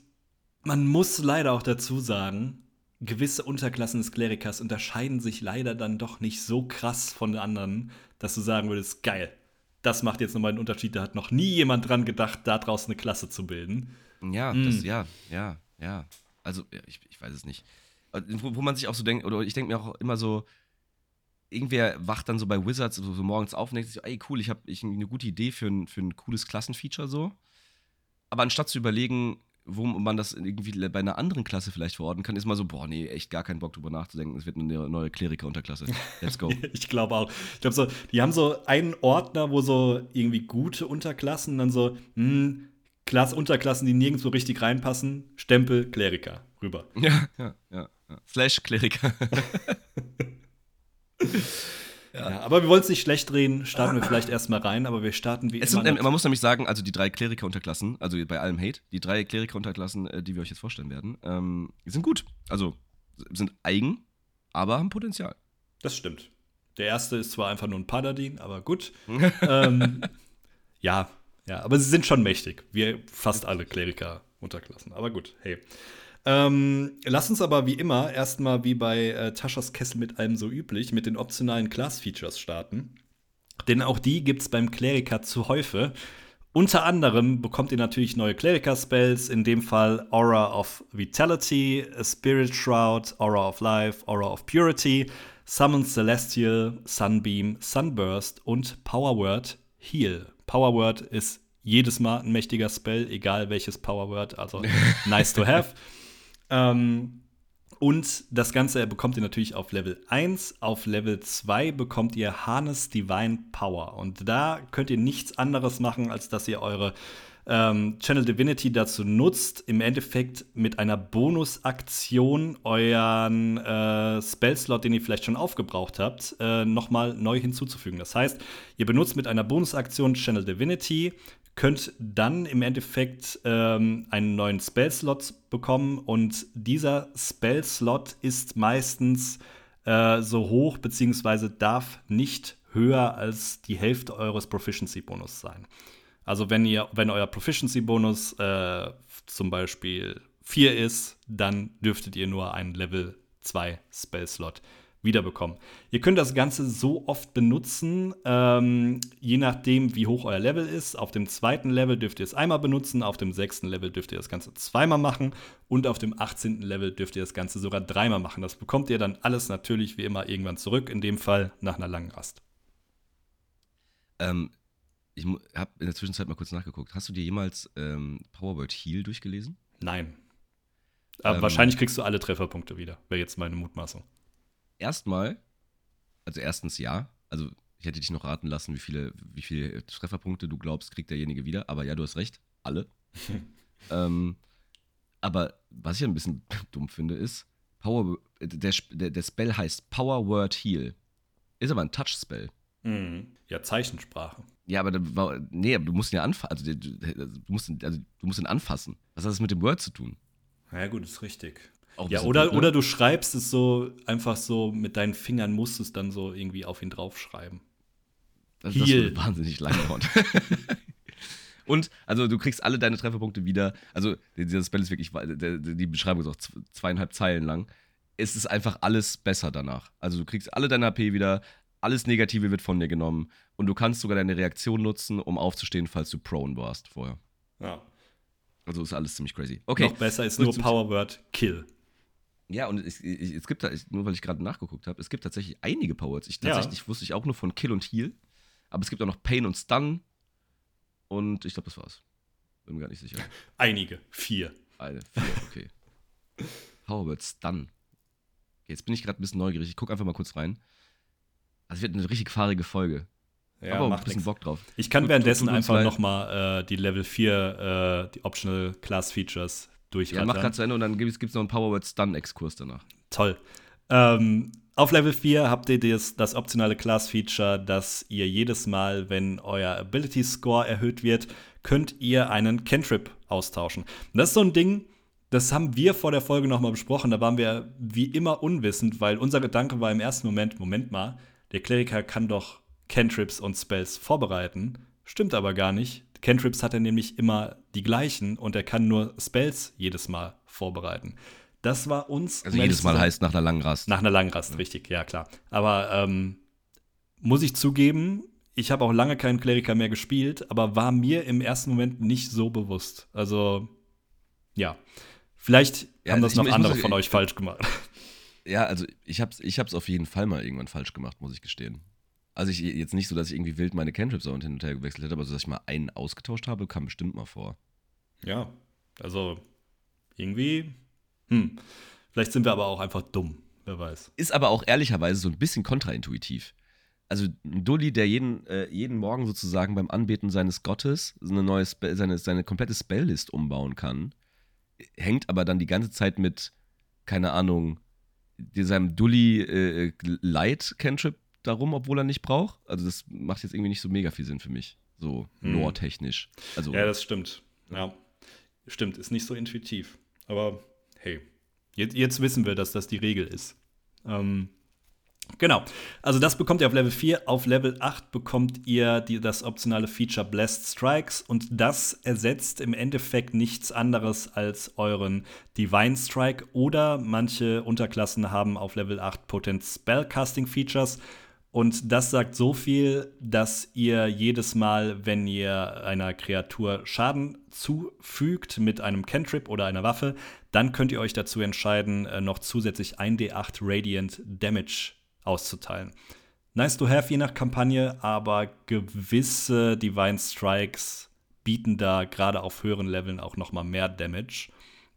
man muss leider auch dazu sagen, gewisse Unterklassen des Klerikers unterscheiden sich leider dann doch nicht so krass von den anderen, dass du sagen würdest, geil, das macht jetzt nochmal einen Unterschied. Da hat noch nie jemand dran gedacht, da draußen eine Klasse zu bilden. Ja, mm. das, ja, ja, ja. Also, ich, ich weiß es nicht. Wo, wo man sich auch so denkt, oder ich denke mir auch immer so, irgendwer wacht dann so bei Wizards so, so morgens auf und denkt sich, ey, cool, ich habe ich eine gute Idee für ein, für ein cooles Klassenfeature so. Aber anstatt zu überlegen, wo man das irgendwie bei einer anderen Klasse vielleicht verorten kann, ist mal so, boah, nee, echt gar keinen Bock drüber nachzudenken. Es wird eine neue Kleriker-Unterklasse. Let's go. ich glaube auch. Ich glaube so, die haben so einen Ordner, wo so irgendwie gute Unterklassen, dann so, hm, Klasse, Unterklassen, die nirgendwo richtig reinpassen, Stempel, Kleriker, rüber. Ja, ja, ja. ja. Slash Kleriker. Ja. ja. aber wir wollen es nicht schlecht drehen, starten wir vielleicht erstmal rein, aber wir starten wie es immer. Sind, man muss nämlich sagen, also die drei Kleriker-Unterklassen, also bei allem Hate, die drei Kleriker-Unterklassen, äh, die wir euch jetzt vorstellen werden, ähm, sind gut. Also sind eigen, aber haben Potenzial. Das stimmt. Der erste ist zwar einfach nur ein Paladin, aber gut. ähm, ja, ja, aber sie sind schon mächtig. Wir fast alle Kleriker-Unterklassen. Aber gut, hey. Ähm, lass uns aber wie immer erstmal wie bei äh, Taschas Kessel mit allem so üblich mit den optionalen Class-Features starten. Denn auch die gibt es beim Kleriker zu Häufe. Unter anderem bekommt ihr natürlich neue Kleriker-Spells, in dem Fall Aura of Vitality, Spirit Shroud, Aura of Life, Aura of Purity, Summon Celestial, Sunbeam, Sunburst und Power Word Heal. Power Word ist jedes Mal ein mächtiger Spell, egal welches Power Word, also nice to have. Ähm, Und das Ganze bekommt ihr natürlich auf Level 1. Auf Level 2 bekommt ihr Harness Divine Power. Und da könnt ihr nichts anderes machen, als dass ihr eure ähm, Channel Divinity dazu nutzt, im Endeffekt mit einer Bonusaktion euren äh, Spellslot, den ihr vielleicht schon aufgebraucht habt, äh, nochmal neu hinzuzufügen. Das heißt, ihr benutzt mit einer Bonusaktion Channel Divinity, könnt dann im Endeffekt ähm, einen neuen Spellslot bekommen und dieser Spellslot ist meistens äh, so hoch beziehungsweise darf nicht höher als die Hälfte eures Proficiency-Bonus sein. Also wenn ihr, wenn euer Proficiency-Bonus äh, zum Beispiel 4 ist, dann dürftet ihr nur einen Level 2 Spell-Slot wiederbekommen. Ihr könnt das Ganze so oft benutzen, ähm, je nachdem, wie hoch euer Level ist. Auf dem zweiten Level dürft ihr es einmal benutzen, auf dem sechsten Level dürft ihr das Ganze zweimal machen und auf dem 18. Level dürft ihr das Ganze sogar dreimal machen. Das bekommt ihr dann alles natürlich wie immer irgendwann zurück, in dem Fall nach einer langen Rast. Ähm, ich habe in der Zwischenzeit mal kurz nachgeguckt. Hast du dir jemals ähm, Powerword Heal durchgelesen? Nein. Aber ähm, wahrscheinlich kriegst du alle Trefferpunkte wieder, wäre jetzt meine Mutmaßung. Erstmal, also erstens ja. Also ich hätte dich noch raten lassen, wie viele, wie viele Trefferpunkte du glaubst, kriegt derjenige wieder. Aber ja, du hast recht, alle. ähm, aber was ich ein bisschen dumm finde, ist, Power, der, der, der Spell heißt Power Word Heal. Ist aber ein Touch-Spell. Mhm. Ja, Zeichensprache. Ja, aber da nee, aber du musst ihn ja anfassen. Also, du, du, musst ihn, also, du musst ihn anfassen. Was hat das mit dem Word zu tun? Ja, gut, ist richtig. ja, oder, gut, ne? oder du schreibst es so einfach so mit deinen Fingern, musst du es dann so irgendwie auf ihn draufschreiben. Also, das würde wahnsinnig lang dauern. Und, also, du kriegst alle deine Trefferpunkte wieder. Also, dieser Spell ist wirklich, die Beschreibung ist auch zweieinhalb Zeilen lang. Es ist einfach alles besser danach. Also, du kriegst alle deine AP wieder, alles Negative wird von dir genommen und du kannst sogar deine Reaktion nutzen, um aufzustehen, falls du prone warst vorher. Ja. Also ist alles ziemlich crazy. Okay. Noch besser ist nur Powerword Kill. Ja, und es, es gibt da, nur weil ich gerade nachgeguckt habe, es gibt tatsächlich einige Powerwords. Ich tatsächlich ja. wusste ich auch nur von Kill und Heal, aber es gibt auch noch Pain und Stun und ich glaube, das war's. Bin mir gar nicht sicher. Einige, vier. Eine, vier, okay. Powerword Stun. Okay, jetzt bin ich gerade ein bisschen neugierig. Ich gucke einfach mal kurz rein. Also wird eine richtig fahrige Folge. Ja, aber ein bisschen nix. Bock drauf. Ich kann tut, währenddessen tut, tut einfach noch mal äh, die Level 4, äh, die Optional Class Features durchrattern. Ja, mach gerade zu Ende und dann gibt es noch einen Powerword Stun Exkurs danach. Toll. Ähm, auf Level 4 habt ihr das, das optionale Class-Feature, dass ihr jedes Mal, wenn euer Ability-Score erhöht wird, könnt ihr einen Cantrip austauschen. Und das ist so ein Ding, das haben wir vor der Folge nochmal besprochen. Da waren wir wie immer unwissend, weil unser Gedanke war im ersten Moment, Moment mal, der Kleriker kann doch Cantrips und Spells vorbereiten. Stimmt aber gar nicht. Cantrips hat er nämlich immer die gleichen und er kann nur Spells jedes Mal vorbereiten. Das war uns. Also jedes Mal heißt nach einer langen Rast. Nach einer langen Rast, ja. richtig, ja klar. Aber ähm, muss ich zugeben, ich habe auch lange keinen Kleriker mehr gespielt, aber war mir im ersten Moment nicht so bewusst. Also, ja. Vielleicht ja, haben das noch andere ich, von euch falsch gemacht. Ja, also ich hab's, ich hab's auf jeden Fall mal irgendwann falsch gemacht, muss ich gestehen. Also ich jetzt nicht so, dass ich irgendwie wild meine Cantrips und hin und her gewechselt hätte, aber so, dass ich mal einen ausgetauscht habe, kam bestimmt mal vor. Ja, also irgendwie, hm, vielleicht sind wir aber auch einfach dumm, wer weiß. Ist aber auch ehrlicherweise so ein bisschen kontraintuitiv. Also ein Dulli, der jeden, äh, jeden Morgen sozusagen beim Anbeten seines Gottes eine neue Spe seine, seine komplette Spelllist umbauen kann, hängt aber dann die ganze Zeit mit, keine Ahnung, seinem Dully äh, Light Cantrip darum, obwohl er nicht braucht. Also das macht jetzt irgendwie nicht so mega viel Sinn für mich, so hm. lore-technisch. Also, ja, das stimmt. Ja, stimmt, ist nicht so intuitiv. Aber hey, jetzt, jetzt wissen wir, dass das die Regel ist. Ähm, Genau. Also das bekommt ihr auf Level 4. Auf Level 8 bekommt ihr die, das optionale Feature Blessed Strikes und das ersetzt im Endeffekt nichts anderes als euren Divine Strike oder manche Unterklassen haben auf Level 8 Potent Spellcasting Features und das sagt so viel, dass ihr jedes Mal, wenn ihr einer Kreatur Schaden zufügt mit einem Cantrip oder einer Waffe, dann könnt ihr euch dazu entscheiden, äh, noch zusätzlich 1d8 Radiant Damage auszuteilen. Nice to have je nach Kampagne, aber gewisse Divine Strikes bieten da gerade auf höheren Leveln auch noch mal mehr Damage.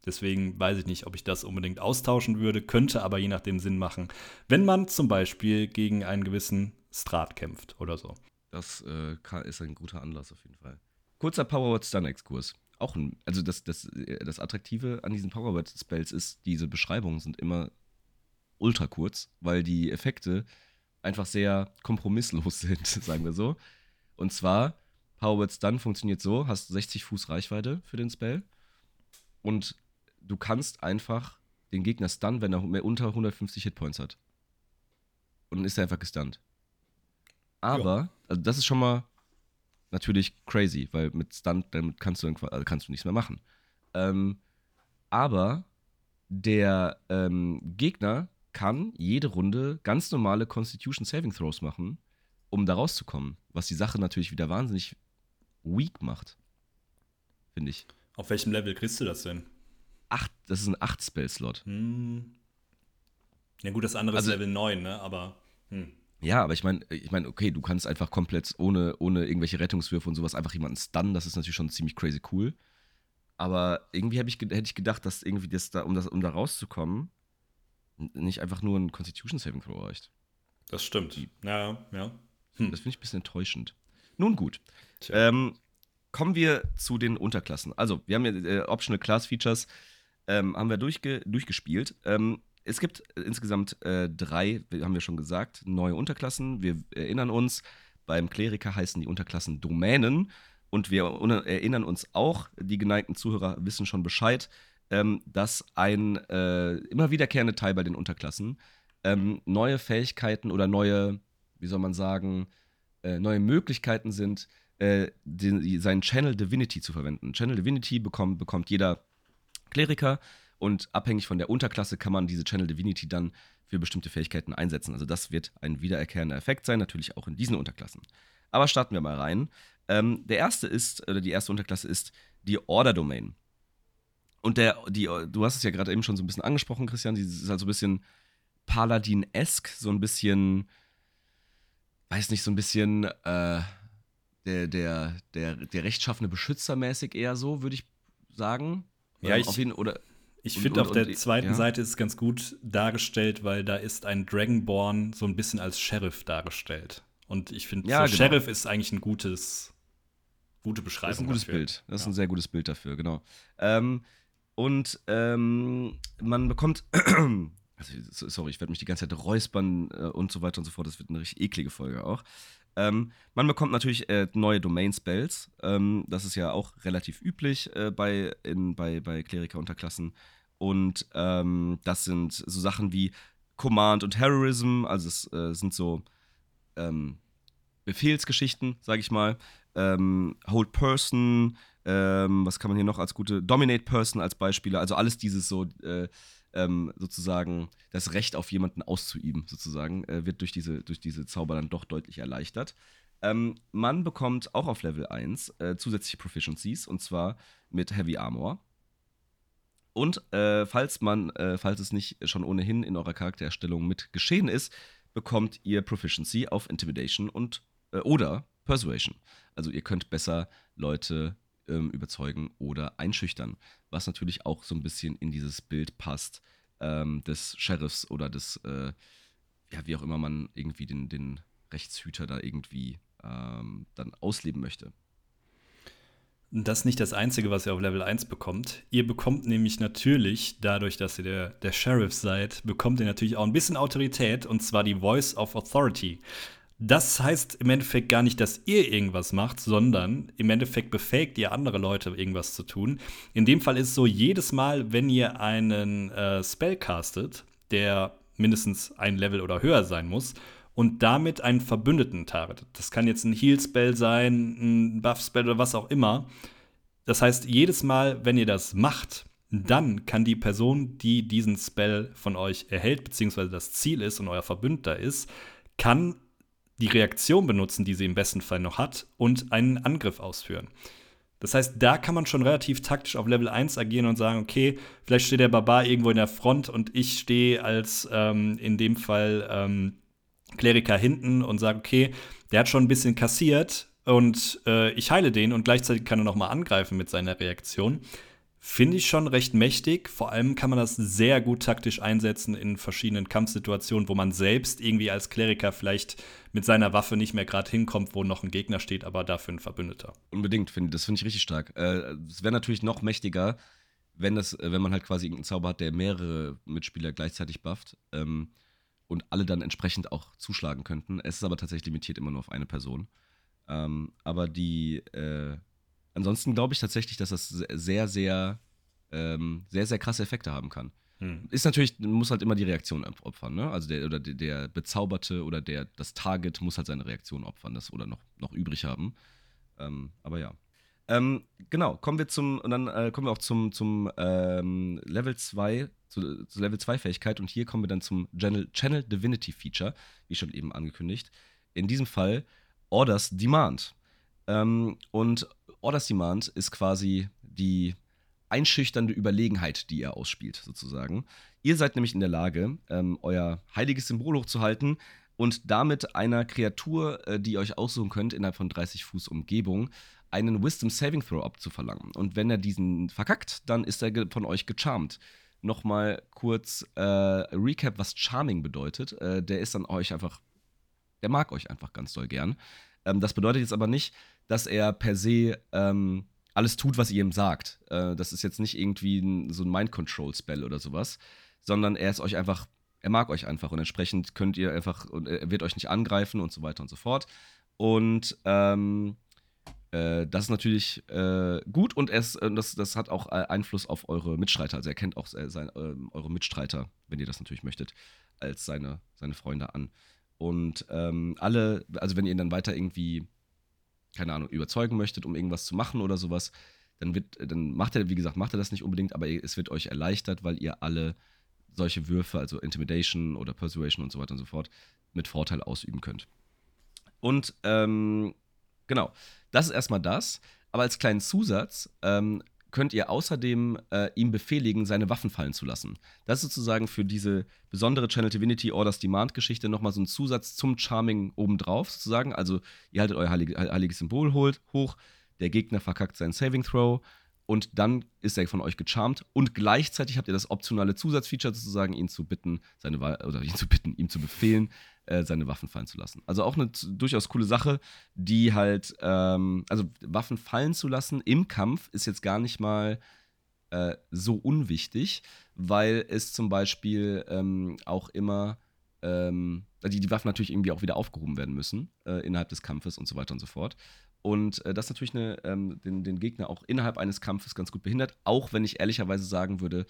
Deswegen weiß ich nicht, ob ich das unbedingt austauschen würde, könnte aber je nachdem Sinn machen, wenn man zum Beispiel gegen einen gewissen Strat kämpft oder so. Das äh, ist ein guter Anlass auf jeden Fall. Kurzer Powerword Stun-Exkurs. Auch ein, also das, das, äh, das Attraktive an diesen Powerword Spells ist, diese Beschreibungen sind immer ultra kurz, weil die Effekte einfach sehr kompromisslos sind, sagen wir so. Und zwar, Powerword Stun funktioniert so: hast 60 Fuß Reichweite für den Spell und du kannst einfach den Gegner stunnen, wenn er mehr unter 150 Hitpoints hat. Und dann ist er einfach gestunt. Aber, also das ist schon mal natürlich crazy, weil mit Stunt, damit kannst du, also kannst du nichts mehr machen. Ähm, aber der ähm, Gegner kann jede Runde ganz normale Constitution Saving Throws machen, um da rauszukommen. Was die Sache natürlich wieder wahnsinnig weak macht. Finde ich. Auf welchem Level kriegst du das denn? Acht, das ist ein 8-Spell-Slot. Hm. Ja, gut, das andere also, ist Level 9, ne? Aber. Hm. Ja, aber ich meine, ich meine, okay, du kannst einfach komplett ohne, ohne irgendwelche Rettungswürfe und sowas einfach jemanden stunnen. Das ist natürlich schon ziemlich crazy cool. Aber irgendwie ich, hätte ich gedacht, dass irgendwie das da, um, das, um da rauszukommen, nicht einfach nur ein Constitution Saving Throw reicht. Das stimmt. Ja, ja. Hm. Das finde ich ein bisschen enttäuschend. Nun gut. Ähm, kommen wir zu den Unterklassen. Also, wir haben ja äh, Optional Class Features, ähm, haben wir durchge durchgespielt. Ähm, es gibt äh, insgesamt äh, drei, haben wir schon gesagt, neue Unterklassen. Wir erinnern uns, beim Kleriker heißen die Unterklassen Domänen. Und wir erinnern uns auch, die geneigten Zuhörer wissen schon Bescheid, ähm, dass ein äh, immer wiederkehrender Teil bei den Unterklassen ähm, neue Fähigkeiten oder neue, wie soll man sagen, äh, neue Möglichkeiten sind, äh, den, seinen Channel Divinity zu verwenden. Channel Divinity bekommt, bekommt jeder Kleriker und abhängig von der Unterklasse kann man diese Channel Divinity dann für bestimmte Fähigkeiten einsetzen. Also das wird ein wiedererkehrender Effekt sein, natürlich auch in diesen Unterklassen. Aber starten wir mal rein. Ähm, der erste ist, oder die erste Unterklasse ist die Order Domain. Und der, die, du hast es ja gerade eben schon so ein bisschen angesprochen, Christian, die ist halt so ein bisschen Paladin-esk, so ein bisschen, weiß nicht, so ein bisschen äh, der, der, der, der rechtschaffene Beschützer mäßig eher so, würde ich sagen. Ja, ich, auf jeden, oder ich finde, auf der und, zweiten ja. Seite ist es ganz gut dargestellt, weil da ist ein Dragonborn so ein bisschen als Sheriff dargestellt. Und ich finde, ja, so genau. Sheriff ist eigentlich ein gutes, gute Beschreibung. Das ist ein gutes dafür. Bild. Das ist ein sehr gutes Bild dafür, genau. Ähm, und ähm, man bekommt. also, sorry, ich werde mich die ganze Zeit räuspern äh, und so weiter und so fort. Das wird eine richtig eklige Folge auch. Ähm, man bekommt natürlich äh, neue Domain-Spells. Ähm, das ist ja auch relativ üblich äh, bei, in, bei, bei Kleriker-Unterklassen. Und ähm, das sind so Sachen wie Command und Terrorism. Also es äh, sind so ähm, Befehlsgeschichten, sage ich mal. Ähm, Hold Person. Ähm, was kann man hier noch als gute Dominate Person als Beispiele. Also alles dieses so äh, ähm, sozusagen das Recht auf jemanden auszuüben, sozusagen, äh, wird durch diese, durch diese Zauber dann doch deutlich erleichtert. Ähm, man bekommt auch auf Level 1 äh, zusätzliche Proficiencies und zwar mit Heavy Armor. Und äh, falls man, äh, falls es nicht schon ohnehin in eurer Charaktererstellung mit geschehen ist, bekommt ihr Proficiency auf Intimidation und äh, oder Persuasion. Also ihr könnt besser Leute ähm, überzeugen oder einschüchtern, was natürlich auch so ein bisschen in dieses Bild passt ähm, des Sheriffs oder des, äh, ja, wie auch immer man irgendwie den, den Rechtshüter da irgendwie ähm, dann ausleben möchte. Das ist nicht das Einzige, was ihr auf Level 1 bekommt. Ihr bekommt nämlich natürlich, dadurch, dass ihr der, der Sheriff seid, bekommt ihr natürlich auch ein bisschen Autorität, und zwar die Voice of Authority. Das heißt im Endeffekt gar nicht, dass ihr irgendwas macht, sondern im Endeffekt befähigt ihr andere Leute, irgendwas zu tun. In dem Fall ist es so, jedes Mal, wenn ihr einen äh, Spell castet, der mindestens ein Level oder höher sein muss, und damit einen Verbündeten targetet. Das kann jetzt ein Heal-Spell sein, ein Buff-Spell oder was auch immer. Das heißt, jedes Mal, wenn ihr das macht, dann kann die Person, die diesen Spell von euch erhält, beziehungsweise das Ziel ist und euer Verbündeter ist, kann die Reaktion benutzen, die sie im besten Fall noch hat, und einen Angriff ausführen. Das heißt, da kann man schon relativ taktisch auf Level 1 agieren und sagen, okay, vielleicht steht der Barbar irgendwo in der Front und ich stehe als ähm, in dem Fall ähm, Kleriker hinten und sage, okay, der hat schon ein bisschen kassiert und äh, ich heile den und gleichzeitig kann er noch mal angreifen mit seiner Reaktion. Finde ich schon recht mächtig. Vor allem kann man das sehr gut taktisch einsetzen in verschiedenen Kampfsituationen, wo man selbst irgendwie als Kleriker vielleicht mit seiner Waffe nicht mehr gerade hinkommt, wo noch ein Gegner steht, aber dafür ein Verbündeter. Unbedingt, find, das finde ich richtig stark. Äh, es wäre natürlich noch mächtiger, wenn, das, wenn man halt quasi irgendeinen Zauber hat, der mehrere Mitspieler gleichzeitig bufft ähm, und alle dann entsprechend auch zuschlagen könnten. Es ist aber tatsächlich limitiert immer nur auf eine Person. Ähm, aber die äh, ansonsten glaube ich tatsächlich, dass das sehr, sehr, ähm, sehr, sehr krasse Effekte haben kann. Hm. Ist natürlich, muss halt immer die Reaktion opfern, ne? Also der oder der, der, Bezauberte oder der, das Target muss halt seine Reaktion opfern, das oder noch, noch übrig haben. Ähm, aber ja. Ähm, genau, kommen wir zum, und dann äh, kommen wir auch zum, zum ähm, Level 2, zu, zu, Level 2 Fähigkeit und hier kommen wir dann zum Channel, Channel Divinity Feature, wie schon eben angekündigt. In diesem Fall Orders Demand. Ähm, und Orders Demand ist quasi die einschüchternde Überlegenheit, die er ausspielt, sozusagen. Ihr seid nämlich in der Lage, ähm, euer heiliges Symbol hochzuhalten und damit einer Kreatur, äh, die ihr euch aussuchen könnt, innerhalb von 30 Fuß Umgebung, einen Wisdom Saving Throw abzuverlangen. Und wenn er diesen verkackt, dann ist er von euch gecharmt. Nochmal kurz äh, Recap, was Charming bedeutet. Äh, der ist dann euch einfach, der mag euch einfach ganz doll gern. Ähm, das bedeutet jetzt aber nicht, dass er per se ähm, alles tut, was ihr ihm sagt. Äh, das ist jetzt nicht irgendwie ein, so ein Mind-Control-Spell oder sowas, sondern er ist euch einfach, er mag euch einfach und entsprechend könnt ihr einfach, und er wird euch nicht angreifen und so weiter und so fort. Und ähm, äh, das ist natürlich äh, gut und es, äh, das, das hat auch äh, Einfluss auf eure Mitstreiter. Also er kennt auch äh, sein, ähm, eure Mitstreiter, wenn ihr das natürlich möchtet, als seine, seine Freunde an. Und ähm, alle, also wenn ihr ihn dann weiter irgendwie keine Ahnung, überzeugen möchtet, um irgendwas zu machen oder sowas, dann wird, dann macht er, wie gesagt, macht er das nicht unbedingt, aber es wird euch erleichtert, weil ihr alle solche Würfe, also Intimidation oder Persuasion und so weiter und so fort, mit Vorteil ausüben könnt. Und ähm, genau, das ist erstmal das. Aber als kleinen Zusatz ähm, könnt ihr außerdem äh, ihm befehligen, seine Waffen fallen zu lassen. Das ist sozusagen für diese besondere Channel Divinity Orders Demand Geschichte nochmal so ein Zusatz zum Charming obendrauf, sozusagen. Also, ihr haltet euer heilige, heiliges Symbol hoch, der Gegner verkackt seinen Saving Throw und dann ist er von euch gecharmt und gleichzeitig habt ihr das optionale Zusatzfeature sozusagen, ihn zu bitten, seine oder ihn zu bitten, ihm zu befehlen, äh, seine Waffen fallen zu lassen. Also auch eine durchaus coole Sache, die halt, ähm, also Waffen fallen zu lassen im Kampf ist jetzt gar nicht mal äh, so unwichtig, weil es zum Beispiel ähm, auch immer ähm, die, die Waffen natürlich irgendwie auch wieder aufgehoben werden müssen äh, innerhalb des Kampfes und so weiter und so fort. Und äh, das natürlich eine, ähm, den, den Gegner auch innerhalb eines Kampfes ganz gut behindert, auch wenn ich ehrlicherweise sagen würde,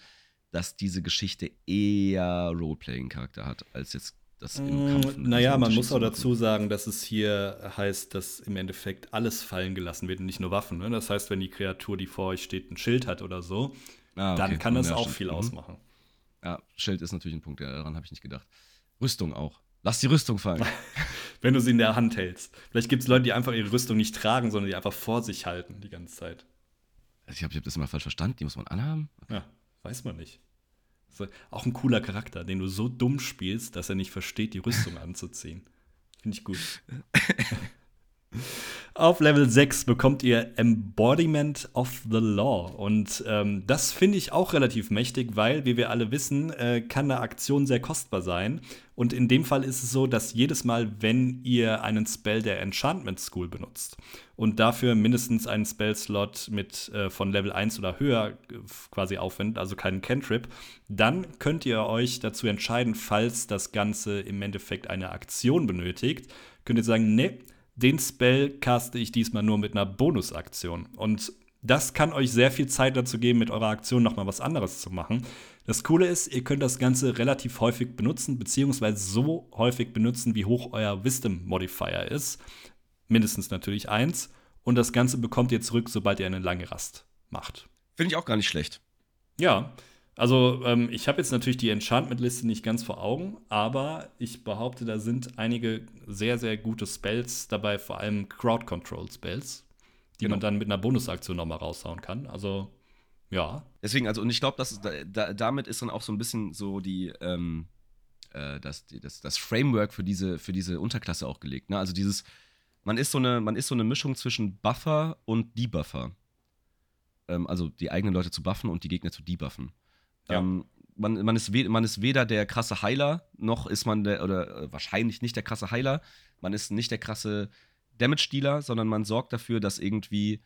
dass diese Geschichte eher Roleplaying-Charakter hat, als jetzt das im mm, Kampf. Naja, man muss auch dazu sagen, dass es hier heißt, dass im Endeffekt alles fallen gelassen wird und nicht nur Waffen. Ne? Das heißt, wenn die Kreatur, die vor euch steht, ein Schild hat oder so, ah, okay. dann kann das ja, auch stimmt. viel mhm. ausmachen. Ja, Schild ist natürlich ein Punkt, daran habe ich nicht gedacht. Rüstung auch. Lass die Rüstung fallen. wenn du sie in der Hand hältst. Vielleicht gibt es Leute, die einfach ihre Rüstung nicht tragen, sondern die einfach vor sich halten die ganze Zeit. Also ich habe hab das immer falsch verstanden. Die muss man anhaben? Ja, weiß man nicht. Auch ein cooler Charakter, den du so dumm spielst, dass er nicht versteht, die Rüstung anzuziehen. Finde ich gut. Auf Level 6 bekommt ihr Embodiment of the Law. Und ähm, das finde ich auch relativ mächtig, weil, wie wir alle wissen, äh, kann eine Aktion sehr kostbar sein. Und in dem Fall ist es so, dass jedes Mal, wenn ihr einen Spell der Enchantment School benutzt und dafür mindestens einen Spell-Slot äh, von Level 1 oder höher äh, quasi aufwendet, also keinen Cantrip, dann könnt ihr euch dazu entscheiden, falls das Ganze im Endeffekt eine Aktion benötigt, könnt ihr sagen, nee, den Spell caste ich diesmal nur mit einer Bonusaktion. Und das kann euch sehr viel Zeit dazu geben, mit eurer Aktion nochmal was anderes zu machen. Das Coole ist, ihr könnt das Ganze relativ häufig benutzen, beziehungsweise so häufig benutzen, wie hoch euer Wisdom Modifier ist. Mindestens natürlich eins. Und das Ganze bekommt ihr zurück, sobald ihr eine lange Rast macht. Finde ich auch gar nicht schlecht. Ja, also, ähm, ich habe jetzt natürlich die Enchantment-Liste nicht ganz vor Augen, aber ich behaupte, da sind einige sehr, sehr gute Spells dabei, vor allem Crowd-Control-Spells, die genau. man dann mit einer Bonusaktion nochmal raushauen kann. Also, ja. Deswegen, also, und ich glaube, da, damit ist dann auch so ein bisschen so die, ähm, äh, das, das, das Framework für diese, für diese Unterklasse auch gelegt. Ne? Also, dieses, man ist, so eine, man ist so eine Mischung zwischen Buffer und Debuffer. ähm, also die eigenen Leute zu buffen und die Gegner zu debuffen. Ja. Ähm, man, man, ist man ist weder der krasse Heiler, noch ist man der, oder äh, wahrscheinlich nicht der krasse Heiler, man ist nicht der krasse Damage-Dealer, sondern man sorgt dafür, dass irgendwie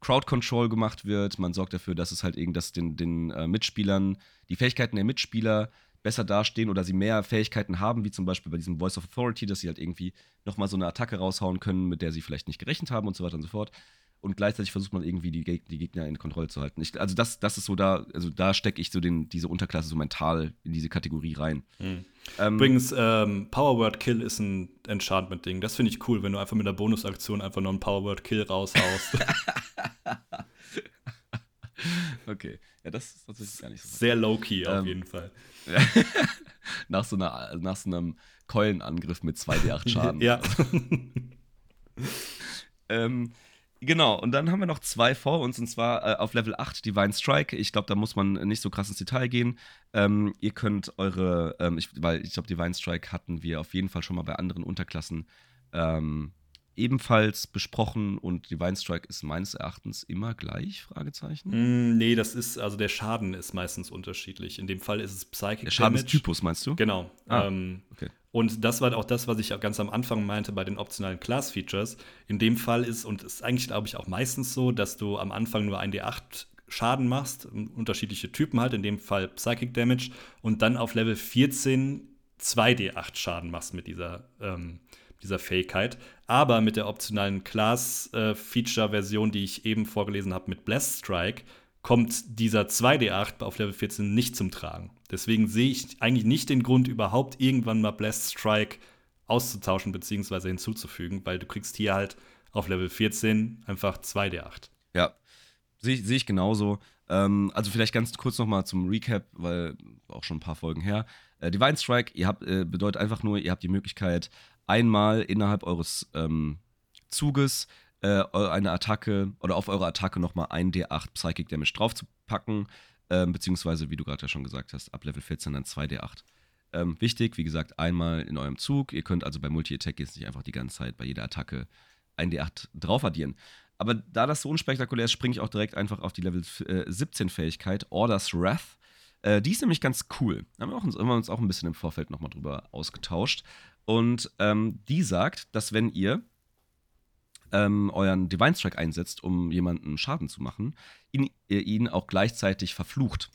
Crowd Control gemacht wird, man sorgt dafür, dass es halt irgendwie, dass den, den äh, Mitspielern, die Fähigkeiten der Mitspieler besser dastehen oder sie mehr Fähigkeiten haben, wie zum Beispiel bei diesem Voice of Authority, dass sie halt irgendwie nochmal so eine Attacke raushauen können, mit der sie vielleicht nicht gerechnet haben und so weiter und so fort und gleichzeitig versucht man irgendwie die, die Gegner in Kontrolle zu halten. Ich, also das, das ist so da, also da stecke ich so den, diese Unterklasse so mental in diese Kategorie rein. Mhm. Ähm, Übrigens, ähm, Power Word Kill ist ein Enchantment-Ding. Das finde ich cool, wenn du einfach mit der Bonusaktion einfach nur ein Power Word Kill raushaust. okay, ja, das ist tatsächlich gar nicht so. Sehr low-key auf ähm, jeden Fall. nach, so einer, nach so einem Keulenangriff mit 2d8 Schaden. ja. ähm, Genau, und dann haben wir noch zwei vor uns, und zwar äh, auf Level 8 Divine Strike. Ich glaube, da muss man nicht so krass ins Detail gehen. Ähm, ihr könnt eure, ähm, ich, weil ich glaube, Divine Strike hatten wir auf jeden Fall schon mal bei anderen Unterklassen ähm, ebenfalls besprochen und Divine Strike ist meines Erachtens immer gleich? Fragezeichen. Mm, nee, das ist, also der Schaden ist meistens unterschiedlich. In dem Fall ist es Psychic Der Schadenstypus, meinst du? Genau. Ah, ähm, okay. Und das war auch das, was ich auch ganz am Anfang meinte bei den optionalen Class-Features. In dem Fall ist, und ist eigentlich, glaube ich, auch meistens so, dass du am Anfang nur ein D8 Schaden machst, unterschiedliche Typen halt, in dem Fall Psychic Damage, und dann auf Level 14 2D8 Schaden machst mit dieser, ähm, dieser Fähigkeit. Aber mit der optionalen Class-Feature-Version, die ich eben vorgelesen habe mit Blast Strike, kommt dieser 2D8 auf Level 14 nicht zum Tragen. Deswegen sehe ich eigentlich nicht den Grund, überhaupt irgendwann mal Blast Strike auszutauschen bzw. hinzuzufügen, weil du kriegst hier halt auf Level 14 einfach 2D8. Ja, sehe ich, seh ich genauso. Ähm, also vielleicht ganz kurz nochmal zum Recap, weil auch schon ein paar Folgen her. Äh, Divine Strike, ihr habt, äh, bedeutet einfach nur, ihr habt die Möglichkeit, einmal innerhalb eures ähm, Zuges äh, eine Attacke oder auf eure Attacke nochmal ein D8 Psychic Damage draufzupacken. Ähm, beziehungsweise, wie du gerade ja schon gesagt hast, ab Level 14 dann 2d8. Ähm, wichtig, wie gesagt, einmal in eurem Zug. Ihr könnt also bei Multi-Attack jetzt nicht einfach die ganze Zeit bei jeder Attacke ein D8 drauf addieren. Aber da das so unspektakulär ist, springe ich auch direkt einfach auf die Level äh, 17 Fähigkeit, Orders Wrath. Äh, die ist nämlich ganz cool. Da haben wir, auch, haben wir uns auch ein bisschen im Vorfeld nochmal drüber ausgetauscht. Und ähm, die sagt, dass wenn ihr ähm, euren Divine Strike einsetzt, um jemanden Schaden zu machen, ihn, ihr ihn auch gleichzeitig verflucht.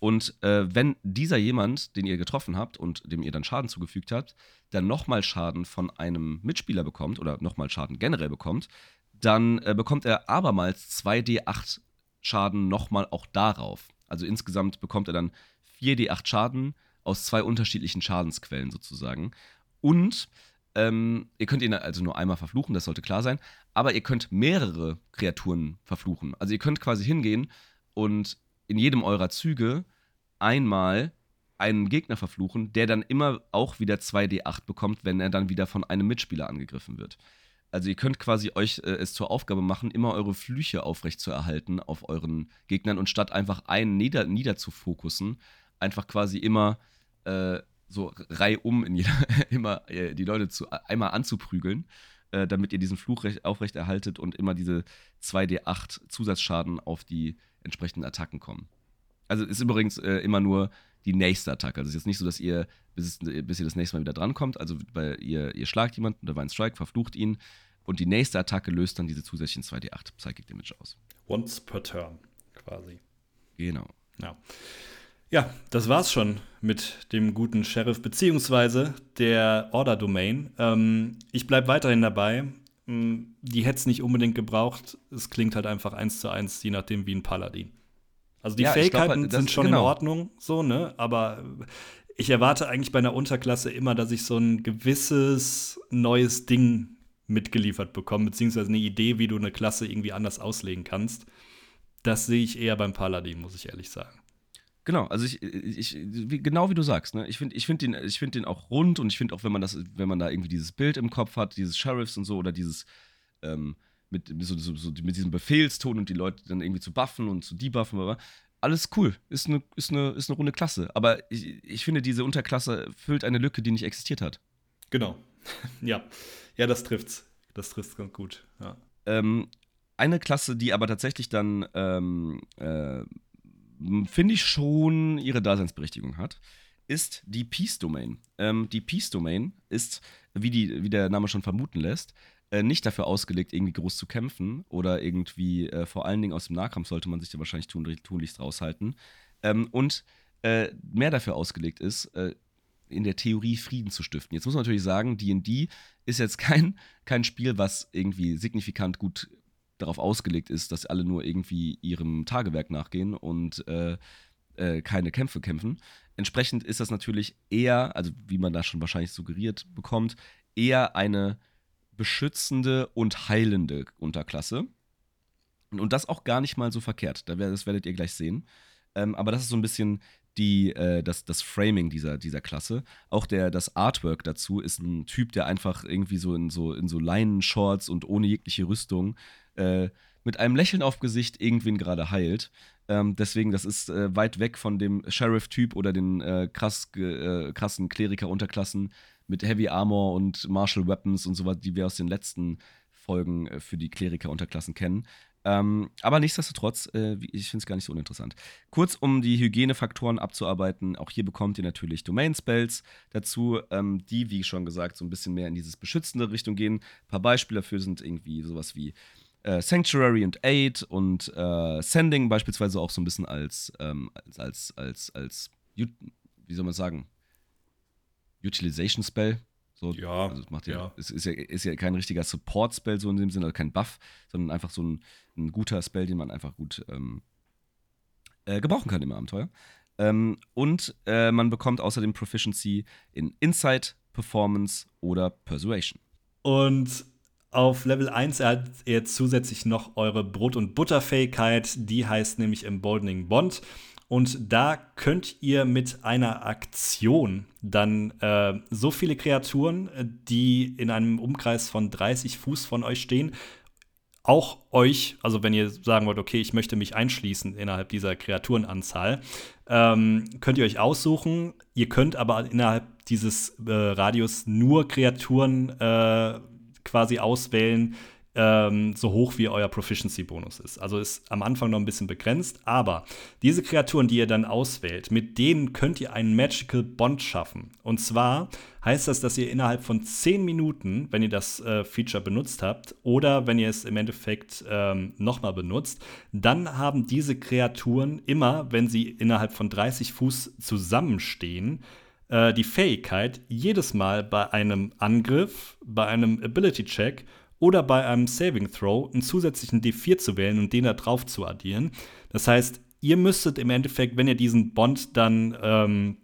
Und äh, wenn dieser jemand, den ihr getroffen habt und dem ihr dann Schaden zugefügt habt, dann nochmal Schaden von einem Mitspieler bekommt oder nochmal Schaden generell bekommt, dann äh, bekommt er abermals 2d8 Schaden nochmal auch darauf. Also insgesamt bekommt er dann 4d8 Schaden aus zwei unterschiedlichen Schadensquellen sozusagen. Und ähm, ihr könnt ihn also nur einmal verfluchen, das sollte klar sein. Aber ihr könnt mehrere Kreaturen verfluchen. Also ihr könnt quasi hingehen und in jedem eurer Züge einmal einen Gegner verfluchen, der dann immer auch wieder 2d8 bekommt, wenn er dann wieder von einem Mitspieler angegriffen wird. Also ihr könnt quasi euch äh, es zur Aufgabe machen, immer eure Flüche aufrechtzuerhalten auf euren Gegnern und statt einfach einen nieder, niederzufokussen, einfach quasi immer äh, so reihum in jeder, immer äh, die Leute zu, einmal anzuprügeln, äh, damit ihr diesen Fluch recht, aufrechterhaltet und immer diese 2d8 Zusatzschaden auf die entsprechenden Attacken kommen. Also ist übrigens äh, immer nur die nächste Attacke. Also es ist jetzt nicht so, dass ihr, bis, bis ihr das nächste Mal wieder drankommt, also weil ihr, ihr schlagt jemanden, der Divine Strike, verflucht ihn und die nächste Attacke löst dann diese zusätzlichen 2d8 Psychic Damage aus. Once per turn, quasi. Genau. Ja. Ja, das war's schon mit dem guten Sheriff beziehungsweise der Order Domain. Ähm, ich bleibe weiterhin dabei. Ähm, die hätte es nicht unbedingt gebraucht. Es klingt halt einfach eins zu eins, je nachdem wie ein Paladin. Also die ja, Fähigkeiten glaub, sind schon genau. in Ordnung, so, ne? Aber ich erwarte eigentlich bei einer Unterklasse immer, dass ich so ein gewisses neues Ding mitgeliefert bekomme, beziehungsweise eine Idee, wie du eine Klasse irgendwie anders auslegen kannst. Das sehe ich eher beim Paladin, muss ich ehrlich sagen. Genau, also ich, ich wie, genau wie du sagst, ne? Ich finde ich find den, find den auch rund und ich finde auch, wenn man das, wenn man da irgendwie dieses Bild im Kopf hat, dieses Sheriffs und so oder dieses ähm, mit, so, so, so, mit diesem Befehlston und die Leute dann irgendwie zu buffen und zu debuffen, alles cool, ist eine, ist eine, ist eine runde Klasse. Aber ich, ich finde, diese Unterklasse füllt eine Lücke, die nicht existiert hat. Genau. ja. Ja, das trifft's. Das trifft's ganz gut. Ja. Ähm, eine Klasse, die aber tatsächlich dann, ähm, äh, finde ich schon ihre Daseinsberechtigung hat, ist die Peace Domain. Ähm, die Peace Domain ist, wie, die, wie der Name schon vermuten lässt, äh, nicht dafür ausgelegt, irgendwie groß zu kämpfen oder irgendwie, äh, vor allen Dingen aus dem Nahkampf sollte man sich da wahrscheinlich tun, tunlichst raushalten. Ähm, und äh, mehr dafür ausgelegt ist, äh, in der Theorie Frieden zu stiften. Jetzt muss man natürlich sagen, DD ist jetzt kein, kein Spiel, was irgendwie signifikant gut darauf ausgelegt ist, dass alle nur irgendwie ihrem Tagewerk nachgehen und äh, äh, keine Kämpfe kämpfen. Entsprechend ist das natürlich eher, also wie man da schon wahrscheinlich suggeriert bekommt, eher eine beschützende und heilende Unterklasse. Und das auch gar nicht mal so verkehrt. Das werdet ihr gleich sehen. Ähm, aber das ist so ein bisschen die, äh, das, das Framing dieser, dieser Klasse. Auch der, das Artwork dazu ist ein Typ, der einfach irgendwie so in so, in so Leinenshorts und ohne jegliche Rüstung äh, mit einem Lächeln auf Gesicht irgendwen gerade heilt. Ähm, deswegen, das ist äh, weit weg von dem Sheriff-Typ oder den äh, krass, äh, krassen Kleriker-Unterklassen mit Heavy Armor und Martial Weapons und so was, die wir aus den letzten Folgen äh, für die Kleriker-Unterklassen kennen. Ähm, aber nichtsdestotrotz, äh, ich finde es gar nicht so uninteressant. Kurz, um die Hygienefaktoren abzuarbeiten, auch hier bekommt ihr natürlich Domain-Spells dazu, ähm, die, wie schon gesagt, so ein bisschen mehr in dieses beschützende Richtung gehen. Ein paar Beispiele dafür sind irgendwie sowas wie äh, Sanctuary und Aid und äh, Sending beispielsweise auch so ein bisschen als, ähm, als, als, als, als, wie soll man sagen, Utilization Spell, so, ja. Also macht ja, ja. Es ist ja, ist ja kein richtiger Support-Spell, so in dem Sinne, also kein Buff, sondern einfach so ein, ein guter Spell, den man einfach gut ähm, äh, gebrauchen kann im Abenteuer. Ähm, und äh, man bekommt außerdem Proficiency in Insight, Performance oder Persuasion. Und auf Level 1 hat ihr zusätzlich noch eure Brot- und Butterfähigkeit, die heißt nämlich Emboldening Bond. Und da könnt ihr mit einer Aktion dann äh, so viele Kreaturen, äh, die in einem Umkreis von 30 Fuß von euch stehen, auch euch, also wenn ihr sagen wollt, okay, ich möchte mich einschließen innerhalb dieser Kreaturenanzahl, ähm, könnt ihr euch aussuchen. Ihr könnt aber innerhalb dieses äh, Radius nur Kreaturen äh, quasi auswählen, ähm, so hoch wie euer Proficiency-Bonus ist. Also ist am Anfang noch ein bisschen begrenzt, aber diese Kreaturen, die ihr dann auswählt, mit denen könnt ihr einen Magical Bond schaffen. Und zwar heißt das, dass ihr innerhalb von 10 Minuten, wenn ihr das äh, Feature benutzt habt, oder wenn ihr es im Endeffekt ähm, nochmal benutzt, dann haben diese Kreaturen immer, wenn sie innerhalb von 30 Fuß zusammenstehen, äh, die Fähigkeit, jedes Mal bei einem Angriff, bei einem Ability-Check oder bei einem Saving Throw einen zusätzlichen D4 zu wählen und den da drauf zu addieren. Das heißt, ihr müsstet im Endeffekt, wenn ihr diesen Bond dann, ähm,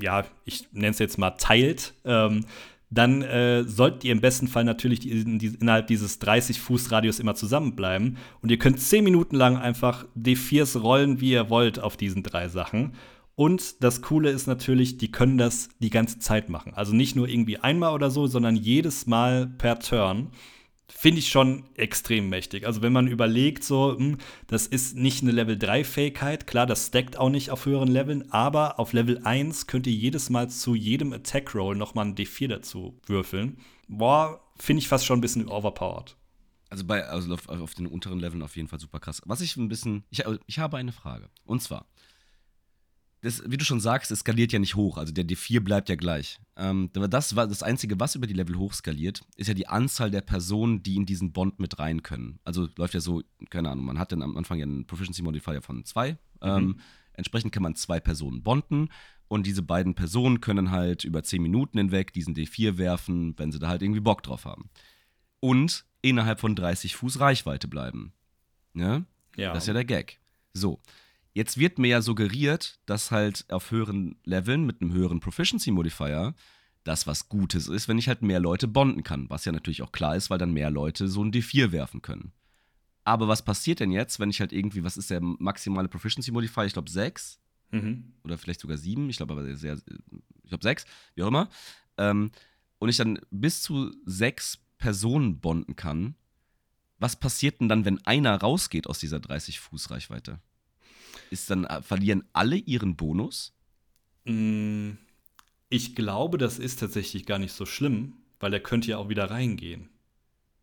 ja, ich nenne es jetzt mal teilt, ähm, dann äh, solltet ihr im besten Fall natürlich in, in, innerhalb dieses 30-Fuß-Radius immer zusammenbleiben. Und ihr könnt 10 Minuten lang einfach D4s rollen, wie ihr wollt, auf diesen drei Sachen. Und das Coole ist natürlich, die können das die ganze Zeit machen. Also nicht nur irgendwie einmal oder so, sondern jedes Mal per Turn. Finde ich schon extrem mächtig. Also wenn man überlegt, so, hm, das ist nicht eine Level 3 Fähigkeit, klar, das stackt auch nicht auf höheren Leveln, aber auf Level 1 könnt ihr jedes Mal zu jedem Attack Roll nochmal ein D4 dazu würfeln. Boah, finde ich fast schon ein bisschen overpowered. Also bei also auf, auf, den unteren Leveln auf jeden Fall super krass. Was ich ein bisschen. Ich, ich habe eine Frage. Und zwar, das, wie du schon sagst, es skaliert ja nicht hoch. Also der D4 bleibt ja gleich. Ähm, das war das Einzige, was über die Level hoch skaliert, ist ja die Anzahl der Personen, die in diesen Bond mit rein können. Also läuft ja so, keine Ahnung, man hat dann am Anfang ja einen Proficiency Modifier von zwei. Ähm, mhm. entsprechend kann man zwei Personen bonden. Und diese beiden Personen können halt über zehn Minuten hinweg diesen D4 werfen, wenn sie da halt irgendwie Bock drauf haben. Und innerhalb von 30 Fuß Reichweite bleiben. Ne? Ja. Das ist ja der Gag. So. Jetzt wird mir ja suggeriert, dass halt auf höheren Leveln mit einem höheren Proficiency Modifier das was Gutes ist, wenn ich halt mehr Leute bonden kann. Was ja natürlich auch klar ist, weil dann mehr Leute so ein D4 werfen können. Aber was passiert denn jetzt, wenn ich halt irgendwie, was ist der maximale Proficiency Modifier? Ich glaube 6. Mhm. Oder vielleicht sogar 7. Ich glaube aber sehr, ich glaube 6, wie auch immer. Ähm, und ich dann bis zu 6 Personen bonden kann. Was passiert denn dann, wenn einer rausgeht aus dieser 30 Fuß Reichweite? Ist dann, äh, verlieren alle ihren Bonus? Mm, ich glaube, das ist tatsächlich gar nicht so schlimm, weil er könnte ja auch wieder reingehen.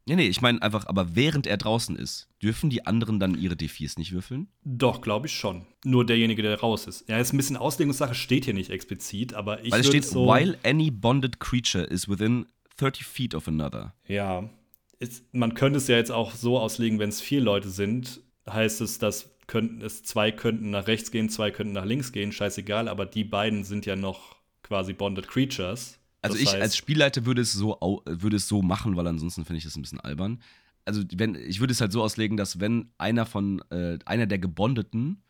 Nee, nee, ich meine einfach, aber während er draußen ist, dürfen die anderen dann ihre D4s nicht würfeln? Doch, glaube ich schon. Nur derjenige, der raus ist. Ja, ist ein bisschen Auslegungssache, steht hier nicht explizit, aber ich Weil es steht, so. while any bonded creature is within 30 feet of another. Ja, es, man könnte es ja jetzt auch so auslegen, wenn es vier Leute sind, heißt es, dass könnten es zwei könnten nach rechts gehen, zwei könnten nach links gehen, scheißegal, aber die beiden sind ja noch quasi bonded creatures. Also Das ich heißt- als Spielleiter würde es so würde es so machen, weil ansonsten finde ich das ein bisschen albern. Also wenn ich würde es halt so auslegen, dass wenn einer von äh, einer der Gebondeten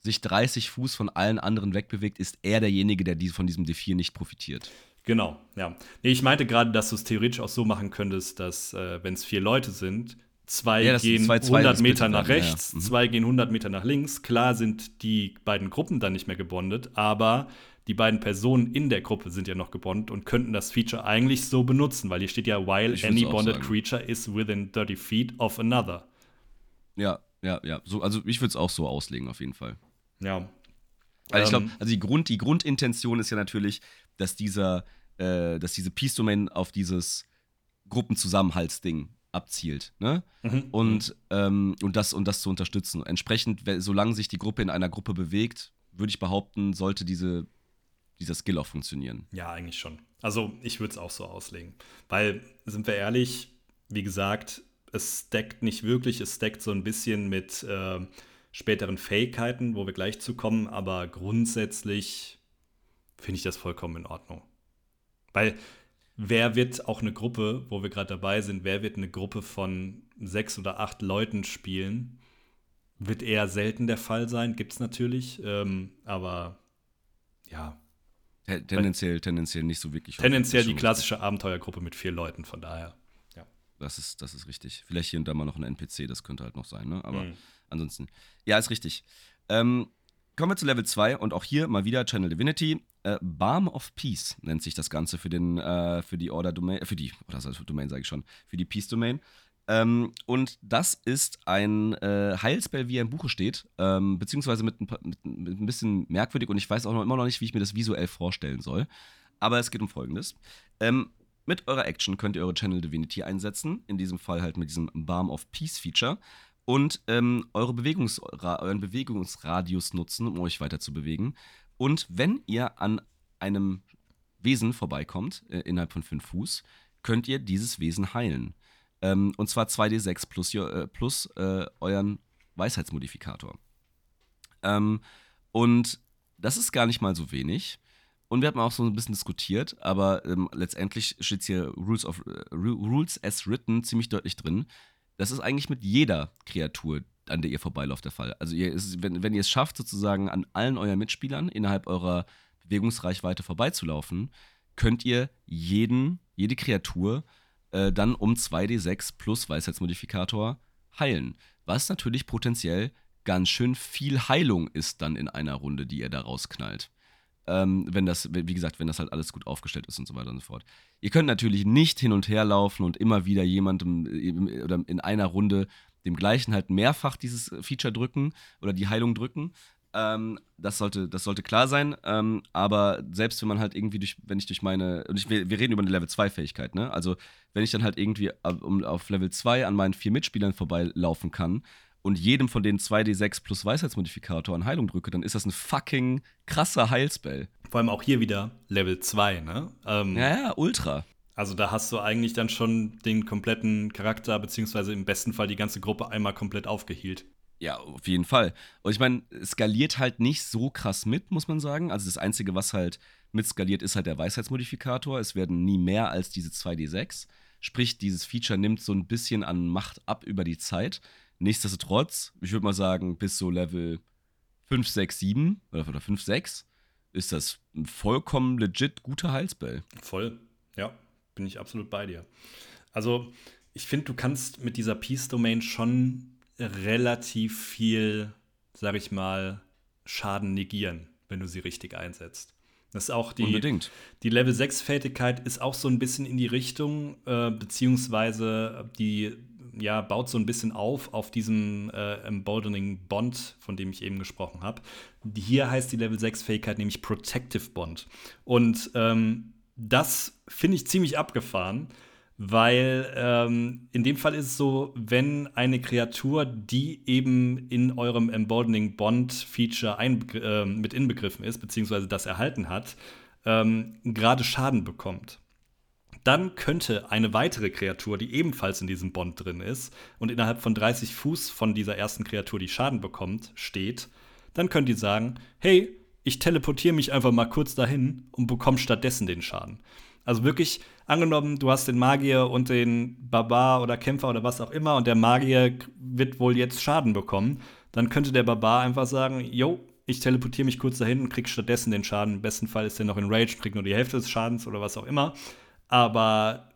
sich 30 Fuß von allen anderen wegbewegt, ist er derjenige, der die, von diesem D4 nicht profitiert. Genau, ja. Nee, ich meinte gerade, dass du es theoretisch auch so machen könntest, dass, äh, wenn es vier Leute sind, zwei Ja, gehen zwei- zwei 100 das Meter nach ja, rechts, ja. Mhm. zwei gehen 100 Meter nach links. Klar sind die beiden Gruppen dann nicht mehr gebondet, aber die beiden Personen in der Gruppe sind ja noch gebondet und könnten das Feature eigentlich so benutzen, weil hier steht ja, while Ich any bonded sagen. creature is within 30 feet of another. Ja, ja, ja. So, also ich würde es auch so auslegen, auf jeden Fall. Ja. Weil ich glaube, Ähm, also die, Grund, die Grundintention ist ja natürlich, dass dieser, äh, dass diese Peace-Domain auf dieses Gruppenzusammenhaltsding abzielt, ne? Mhm. Und, ähm, und, das, und das zu unterstützen. Entsprechend, solange sich die Gruppe in einer Gruppe bewegt, würde ich behaupten, sollte diese, dieser Skill auch funktionieren. Ja, eigentlich schon. Also ich würde es auch so auslegen. Weil, sind wir ehrlich, wie gesagt, es stackt nicht wirklich, es stackt so ein bisschen mit äh, späteren Fähigkeiten, wo wir gleich zu kommen, aber grundsätzlich finde ich das vollkommen in Ordnung. Weil wer wird auch eine Gruppe, wo wir gerade dabei sind, wer wird eine Gruppe von sechs oder acht Leuten spielen? Wird eher selten der Fall sein, gibt es natürlich, ähm, aber ja, Te- Tendenziell, tendenziell nicht so wirklich. Tendenziell die klassische Abenteuergruppe mit vier Leuten, von daher. Das ist, das ist richtig. Vielleicht hier und da mal noch ein NPC, das könnte halt noch sein, ne? Aber Mhm. ansonsten. Ja, ist richtig. Ähm, kommen wir zu Level 2 und auch hier mal wieder Channel Divinity. Äh, Balm of Peace nennt sich das Ganze für, den, äh, für die Order Domain, äh, für die, oder für Domain sage ich schon, für die Peace Domain. Ähm, und das ist ein äh, Heilspell, wie er im Buche steht, ähm, beziehungsweise mit ein, paar- mit, mit ein bisschen merkwürdig und ich weiß auch noch, immer noch nicht, wie ich mir das visuell vorstellen soll. Aber es geht um Folgendes. Ähm, mit eurer Action könnt ihr eure Channel Divinity einsetzen, in diesem Fall halt mit diesem Balm of Peace Feature und ähm, eure Bewegungsra euren Bewegungsradius nutzen, um euch weiter zu bewegen. Und wenn ihr an einem Wesen vorbeikommt, äh, innerhalb von 5 Fuß, könnt ihr dieses Wesen heilen. Ähm, und zwar 2d6 plus, äh, plus äh, euren Weisheitsmodifikator. Ähm, und das ist gar nicht mal so wenig. Und wir haben auch so ein bisschen diskutiert, aber ähm, letztendlich steht hier Rules, of, äh, Ru- Rules as written ziemlich deutlich drin. Das ist eigentlich mit jeder Kreatur, an der ihr vorbeilauft, der Fall. Also ihr, wenn, wenn ihr es schafft, sozusagen an allen euren Mitspielern innerhalb eurer Bewegungsreichweite vorbeizulaufen, könnt ihr jeden, jede Kreatur äh, dann um 2d6 plus Weisheitsmodifikator heilen. Was natürlich potenziell ganz schön viel Heilung ist dann in einer Runde, die ihr da rausknallt. Ähm, wenn das, wie gesagt, wenn das halt alles gut aufgestellt ist und so weiter und so fort. Ihr könnt natürlich nicht hin und her laufen und immer wieder jemandem äh, oder in einer Runde dem gleichen halt mehrfach dieses Feature drücken oder die Heilung drücken. Ähm, das, sollte, das sollte klar sein. Ähm, aber selbst wenn man halt irgendwie durch, wenn ich durch meine, und ich, wir, wir reden über eine Level 2 Fähigkeit, ne? Also wenn ich dann halt irgendwie um, auf Level 2 an meinen vier Mitspielern vorbeilaufen kann und jedem von den 2d6 plus Weisheitsmodifikator an Heilung drücke, dann ist das ein fucking krasser Heilspell. Vor allem auch hier wieder Level 2, ne? Ähm, Ja, ja, ultra. Also da hast du eigentlich dann schon den kompletten Charakter, beziehungsweise im besten Fall die ganze Gruppe einmal komplett aufgehielt. Ja, auf jeden Fall. Und ich meine, es skaliert halt nicht so krass mit, muss man sagen. Also das Einzige, was halt mit skaliert, ist halt der Weisheitsmodifikator. Es werden nie mehr als diese 2d6. Sprich, dieses Feature nimmt so ein bisschen an Macht ab über die Zeit. Nichtsdestotrotz, ich würde mal sagen, bis so Level 5, 6, 7 oder, oder 5, 6 ist das ein vollkommen legit guter Heilspell. Voll, ja, bin ich absolut bei dir. Also, ich finde, du kannst mit dieser Peace-Domain schon relativ viel, sag ich mal, Schaden negieren, wenn du sie richtig einsetzt. Das ist auch die, Unbedingt. die Level 6-Fertigkeit ist auch so ein bisschen in die Richtung, äh, beziehungsweise die ja, baut so ein bisschen auf auf diesem äh, Emboldening Bond, von dem ich eben gesprochen habe. Hier heißt die Level 6-Fähigkeit nämlich Protective Bond. Und ähm, das finde ich ziemlich abgefahren, weil ähm, in dem Fall ist es so, wenn eine Kreatur, die eben in eurem Emboldening Bond Feature äh, mit inbegriffen ist, beziehungsweise das erhalten hat, ähm, gerade Schaden bekommt. Dann könnte eine weitere Kreatur, die ebenfalls in diesem Bond drin ist und innerhalb von 30 Fuß von dieser ersten Kreatur, die Schaden bekommt, steht, dann könnt ihr sagen, hey, ich teleportiere mich einfach mal kurz dahin und bekomme stattdessen den Schaden. Also wirklich, angenommen, du hast den Magier und den Barbar oder Kämpfer oder was auch immer und der Magier wird wohl jetzt Schaden bekommen, dann könnte der Barbar einfach sagen, yo, ich teleportiere mich kurz dahin und krieg stattdessen den Schaden. Im besten Fall ist er noch in Rage, kriegt nur die Hälfte des Schadens oder was auch immer. Aber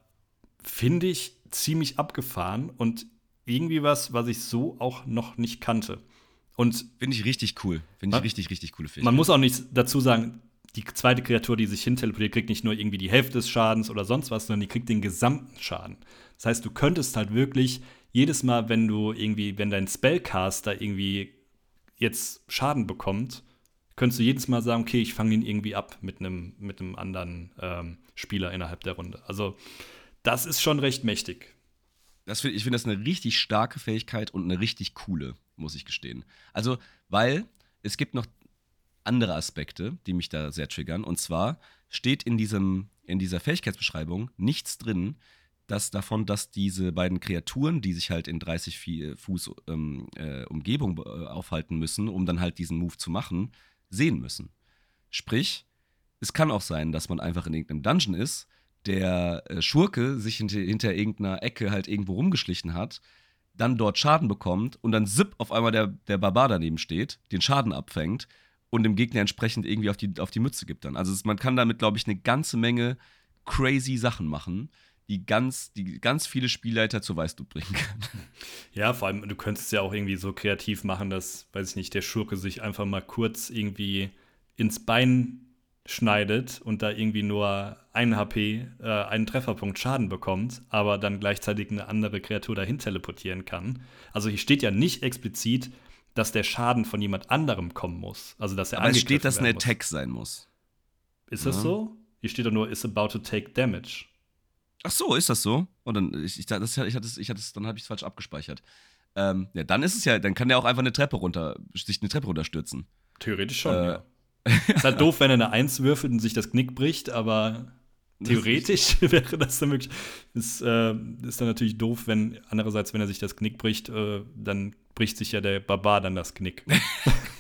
finde ich ziemlich abgefahren und irgendwie was, was ich so auch noch nicht kannte. Und finde ich richtig cool. Finde ich richtig, richtig coole Fähigkeit. Man muss auch nicht dazu sagen, die zweite Kreatur, die sich hinteleportiert, kriegt nicht nur irgendwie die Hälfte des Schadens oder sonst was, sondern die kriegt den gesamten Schaden. Das heißt, du könntest halt wirklich jedes Mal, wenn du irgendwie, wenn dein Spellcaster irgendwie jetzt Schaden bekommt, könntest du jedes Mal sagen, okay, ich fange ihn irgendwie ab mit einem mit einem anderen ähm, Spieler innerhalb der Runde. Also das ist schon recht mächtig. Das find, ich finde das eine richtig starke Fähigkeit und eine richtig coole, muss ich gestehen. Also, weil es gibt noch andere Aspekte, die mich da sehr triggern. Und zwar steht in, diesem, in dieser Fähigkeitsbeschreibung nichts drin, dass davon, dass diese beiden Kreaturen, die sich halt in 30 Fuß ähm, äh, Umgebung äh, aufhalten müssen, um dann halt diesen Move zu machen, sehen müssen. Sprich, es kann auch sein, dass man einfach in irgendeinem Dungeon ist, der äh, Schurke sich hinter, hinter irgendeiner Ecke halt irgendwo rumgeschlichen hat, dann dort Schaden bekommt und dann zip auf einmal der, der Barbar daneben steht, den Schaden abfängt und dem Gegner entsprechend irgendwie auf die, auf die Mütze gibt dann. Also es, man kann damit, glaube ich, eine ganze Menge crazy Sachen machen, die ganz, die ganz viele Spielleiter zur Weißblut bringen kann. Ja, vor allem, du könntest ja auch irgendwie so kreativ machen, dass, weiß ich nicht, der Schurke sich einfach mal kurz irgendwie ins Bein schneidet und da irgendwie nur ein HP, äh, einen Trefferpunkt Schaden bekommt, aber dann gleichzeitig eine andere Kreatur dahin teleportieren kann. Also hier steht ja nicht explizit, dass der Schaden von jemand anderem kommen muss. Also dass er Aber es steht, dass ein Attack muss. sein muss. Ist ja. das so? Hier steht doch nur, is about to take damage. Ach so, ist das so? Und dann, ich, ich, das, ich hatte, ich hatte, dann habe ich es falsch abgespeichert. Ähm, ja, dann ist es ja, dann kann der auch einfach eine Treppe runter, sich eine Treppe runterstürzen. Theoretisch schon, äh, ja. Ist halt doof, wenn er eine Eins würfelt und sich das Knick bricht, aber theoretisch wäre das dann möglich. Ist, äh, ist dann natürlich doof, wenn, andererseits, wenn er sich das Knick bricht, äh, dann bricht sich ja der Barbar dann das Knick.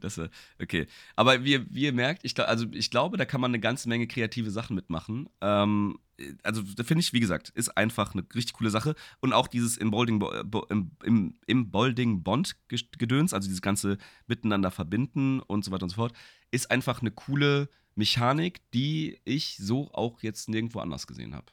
das, okay. Aber wie, wie ihr merkt, ich, also ich glaube, da kann man eine ganze Menge kreative Sachen mitmachen. Ähm, also, da finde ich, wie gesagt, ist einfach eine richtig coole Sache. Und auch dieses Embolding, im, Bolding Bond Gedöns, also dieses ganze Miteinander verbinden und so weiter und so fort, ist einfach eine coole Mechanik, die ich so auch jetzt nirgendwo anders gesehen habe.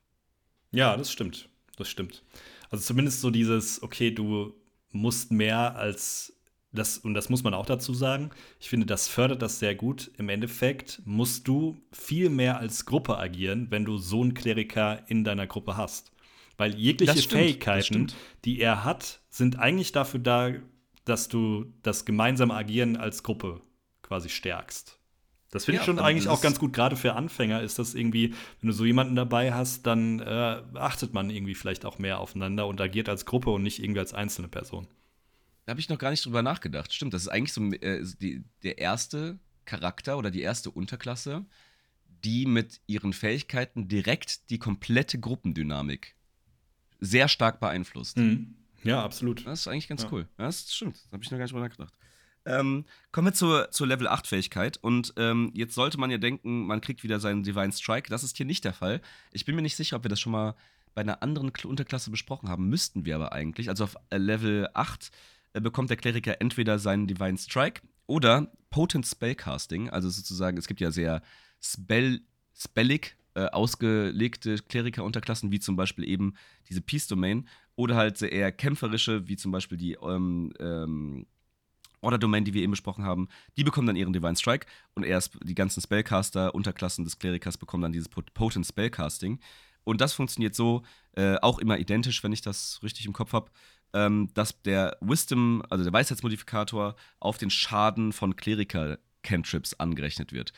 Ja, das stimmt. Das stimmt. Also zumindest so dieses, okay, du musst mehr als das, und das muss man auch dazu sagen, ich finde, das fördert das sehr gut. Im Endeffekt musst du viel mehr als Gruppe agieren, wenn du so einen Kleriker in deiner Gruppe hast. Weil jegliche stimmt, Fähigkeiten, die er hat, sind eigentlich dafür da, dass du das gemeinsame Agieren als Gruppe quasi stärkst. Das finde ja, ich schon eigentlich auch ganz gut, gerade für Anfänger ist das irgendwie, wenn du so jemanden dabei hast, dann äh, achtet man irgendwie vielleicht auch mehr aufeinander und agiert als Gruppe und nicht irgendwie als einzelne Person. Da habe ich noch gar nicht drüber nachgedacht. Stimmt, das ist eigentlich so äh, die, der erste Charakter oder die erste Unterklasse, die mit ihren Fähigkeiten direkt die komplette Gruppendynamik sehr stark beeinflusst. Mhm. Ja, absolut. Das ist eigentlich ganz ja. cool. Das stimmt. Da habe ich noch gar nicht drüber nachgedacht. Ähm, kommen wir zur, zur Level 8 Fähigkeit. Und ähm, jetzt sollte man ja denken, man kriegt wieder seinen Divine Strike. Das ist hier nicht der Fall. Ich bin mir nicht sicher, ob wir das schon mal bei einer anderen Unterklasse besprochen haben. Müssten wir aber eigentlich. Also auf äh, Level 8 äh, bekommt der Kleriker entweder seinen Divine Strike oder Potent Spellcasting. Also sozusagen, es gibt ja sehr spell, spellig äh, ausgelegte Kleriker-Unterklassen, wie zum Beispiel eben diese Peace Domain. Oder halt sehr eher kämpferische, wie zum Beispiel die ähm, ähm, Order Domain, die wir eben besprochen haben, die bekommen dann ihren Divine Strike und erst die ganzen Spellcaster, Unterklassen des Klerikers bekommen dann dieses Potent Spellcasting. Und das funktioniert so, äh, auch immer identisch, wenn ich das richtig im Kopf habe, ähm, dass der Wisdom, also der Weisheitsmodifikator, auf den Schaden von Kleriker-Cantrips angerechnet wird.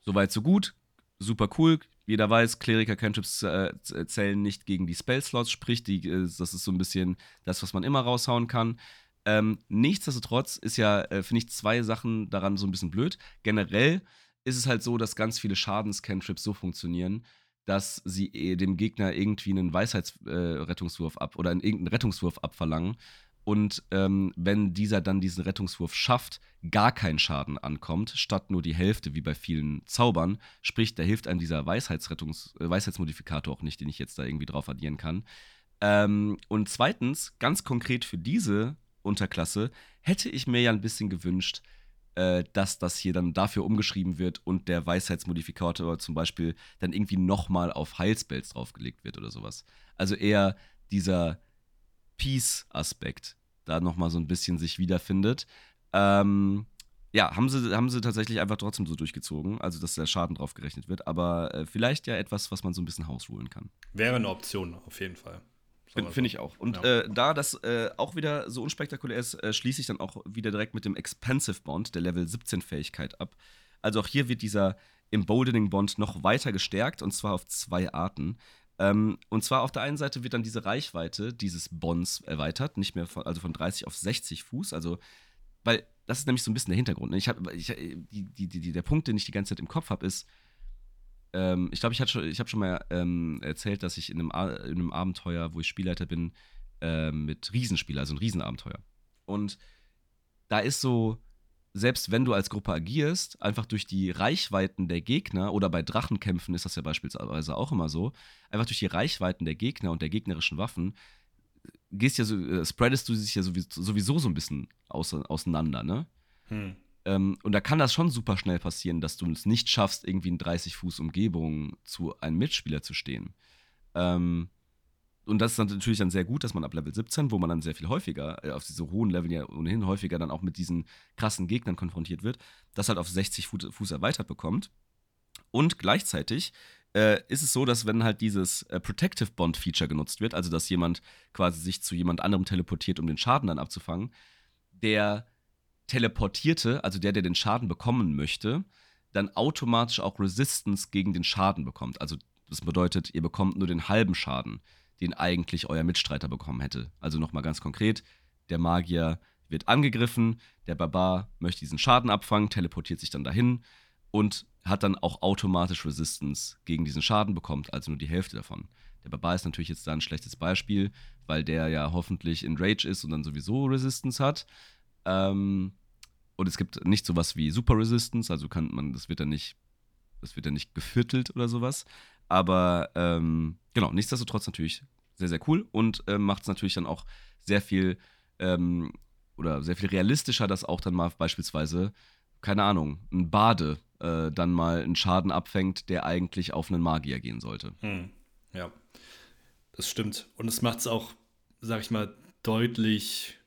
Soweit, so gut. super cool. Jeder weiß, Kleriker-Cantrips äh, zählen nicht gegen die Spell-Slots, sprich, die, äh, das ist so ein bisschen das, was man immer raushauen kann. Ähm, nichtsdestotrotz ist ja, äh, finde ich, zwei Sachen daran so ein bisschen blöd. Generell ist es halt so, dass ganz viele Schadens-Cantrips so funktionieren, dass sie äh, dem Gegner irgendwie einen Weisheitsrettungswurf äh, ab oder einen irgendeinen Rettungswurf abverlangen. Und ähm, wenn dieser dann diesen Rettungswurf schafft, gar kein Schaden ankommt, statt nur die Hälfte wie bei vielen Zaubern, sprich, da hilft einem dieser Weisheitsrettungs äh, Weisheitsmodifikator auch nicht, den ich jetzt da irgendwie drauf addieren kann. Ähm, und zweitens, ganz konkret für diese Unterklasse, hätte ich mir ja ein bisschen gewünscht, äh, dass das hier dann dafür umgeschrieben wird und der Weisheitsmodifikator zum Beispiel dann irgendwie nochmal auf Heilspells draufgelegt wird oder sowas. Also eher dieser Peace-Aspekt da nochmal so ein bisschen sich wiederfindet. Ähm, ja, haben sie, haben sie tatsächlich einfach trotzdem so durchgezogen, also dass der Schaden drauf gerechnet wird, aber äh, vielleicht ja etwas, was man so ein bisschen hausruhen kann. Wäre eine Option, auf jeden Fall. Finde find ich auch. Und ja. äh, da das äh, auch wieder so unspektakulär ist, äh, schließe ich dann auch wieder direkt mit dem Expensive Bond, der Level 17 Fähigkeit ab. Also auch hier wird dieser Emboldening Bond noch weiter gestärkt und zwar auf zwei Arten. Ähm, und zwar auf der einen Seite wird dann diese Reichweite dieses Bonds erweitert, nicht mehr von, also von 30 auf 60 Fuß. Also, weil das ist nämlich so ein bisschen der Hintergrund. Ne? Ich hab, ich, die, die, die, der Punkt, den ich die ganze Zeit im Kopf habe, ist, ähm, ich glaube, ich, ich habe schon mal ähm, erzählt, dass ich in einem, in einem Abenteuer, wo ich Spielleiter bin, äh, mit Riesenspieler, also ein Riesenabenteuer. Und da ist so, selbst wenn du als Gruppe agierst, einfach durch die Reichweiten der Gegner oder bei Drachenkämpfen ist das ja beispielsweise auch immer so, einfach durch die Reichweiten der Gegner und der gegnerischen Waffen gehst ja so, äh, spreadest du sich ja sowieso, sowieso so ein bisschen auseinander, ne? Hm. Ähm, und da kann das schon super schnell passieren, dass du es nicht schaffst, irgendwie in 30 Fuß Umgebung zu einem Mitspieler zu stehen. Ähm, und das ist dann natürlich dann sehr gut, dass man ab Level 17, wo man dann sehr viel häufiger, äh, auf diese hohen Level ja ohnehin häufiger dann auch mit diesen krassen Gegnern konfrontiert wird, das halt auf 60 Fuß erweitert bekommt. Und gleichzeitig äh, ist es so, dass wenn halt dieses äh, Protective Bond Feature genutzt wird, also dass jemand quasi sich zu jemand anderem teleportiert, um den Schaden dann abzufangen, der Teleportierte, also der, der den Schaden bekommen möchte, dann automatisch auch Resistance gegen den Schaden bekommt. Also das bedeutet, ihr bekommt nur den halben Schaden, den eigentlich euer Mitstreiter bekommen hätte. Also nochmal ganz konkret, der Magier wird angegriffen, der Barbar möchte diesen Schaden abfangen, teleportiert sich dann dahin und hat dann auch automatisch Resistance gegen diesen Schaden, bekommt also nur die Hälfte davon. Der Barbar ist natürlich jetzt da ein schlechtes Beispiel, weil der ja hoffentlich in Rage ist und dann sowieso Resistance hat. Ähm, und es gibt nicht sowas wie Super Resistance, also kann man, das wird dann nicht, das wird dann nicht geviertelt oder sowas. Aber ähm, genau, nichtsdestotrotz natürlich sehr, sehr cool und äh, macht es natürlich dann auch sehr viel ähm, oder sehr viel realistischer, dass auch dann mal beispielsweise, keine Ahnung, ein Bade äh, dann mal einen Schaden abfängt, der eigentlich auf einen Magier gehen sollte. Hm. Ja, das stimmt. Und es macht es auch, sag ich mal, deutlich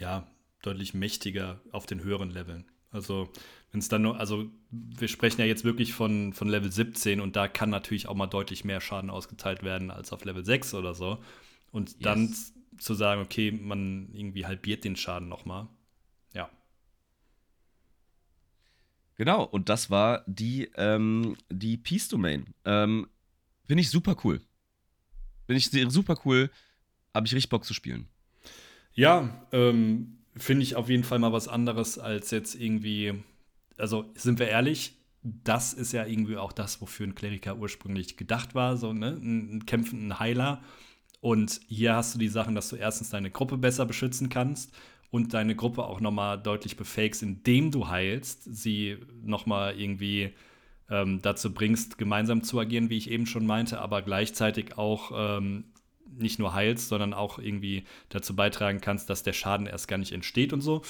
ja, deutlich mächtiger auf den höheren Leveln. Also, wenn es dann nur, also wir sprechen ja jetzt wirklich von, von Level 17 und da kann natürlich auch mal deutlich mehr Schaden ausgeteilt werden als auf Level 6 oder so. Und yes. dann zu sagen, okay, man irgendwie halbiert den Schaden nochmal. Ja. Genau, und das war die, ähm, die Peace Domain. Ähm, Finde ich super cool. Finde ich super cool. Habe ich richtig Bock zu spielen. Ja, ähm, finde ich auf jeden Fall mal was anderes als jetzt irgendwie. Also sind wir ehrlich, das ist ja irgendwie auch das, wofür ein Kleriker ursprünglich gedacht war, so ne, ein kämpfenden Heiler. Und hier hast du die Sachen, dass du erstens deine Gruppe besser beschützen kannst und deine Gruppe auch nochmal deutlich befähigst, indem du heilst, sie nochmal irgendwie ähm, dazu bringst, gemeinsam zu agieren, wie ich eben schon meinte, aber gleichzeitig auch ähm, nicht nur heilst, sondern auch irgendwie dazu beitragen kannst, dass der Schaden erst gar nicht entsteht und so.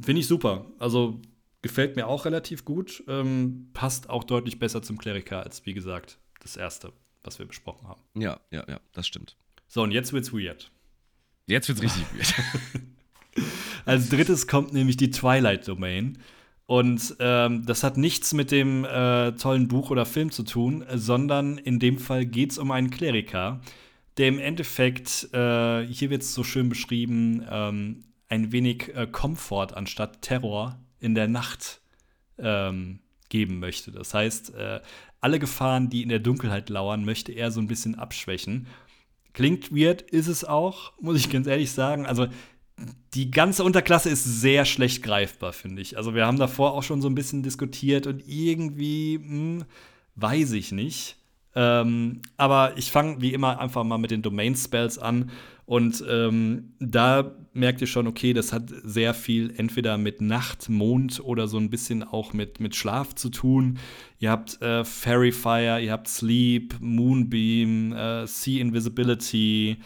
Finde ich super. Also gefällt mir auch relativ gut. Ähm, passt auch deutlich besser zum Kleriker als, wie gesagt, das erste, was wir besprochen haben. Ja, ja, ja, das stimmt. So, und jetzt wird's weird. Jetzt wird's richtig weird. Als drittes kommt nämlich die Twilight Domain. Und ähm, das hat nichts mit dem äh, tollen Buch oder Film zu tun, sondern in dem Fall geht es um einen Kleriker, der im Endeffekt, äh, hier wird es so schön beschrieben, ähm, ein wenig äh, Komfort anstatt Terror in der Nacht ähm, geben möchte. Das heißt, äh, alle Gefahren, die in der Dunkelheit lauern, möchte er so ein bisschen abschwächen. Klingt weird, ist es auch, muss ich ganz ehrlich sagen. Also die ganze Unterklasse ist sehr schlecht greifbar, finde ich. Also wir haben davor auch schon so ein bisschen diskutiert und irgendwie mh, hm, weiß ich nicht. Ähm, aber ich fange wie immer einfach mal mit den Domain-Spells an. Und ähm, da merkt ihr schon, okay, das hat sehr viel entweder mit Nacht, Mond oder so ein bisschen auch mit, mit Schlaf zu tun. Ihr habt äh, Fairy Fire, ihr habt Sleep, Moonbeam, äh, Sea Invisibility,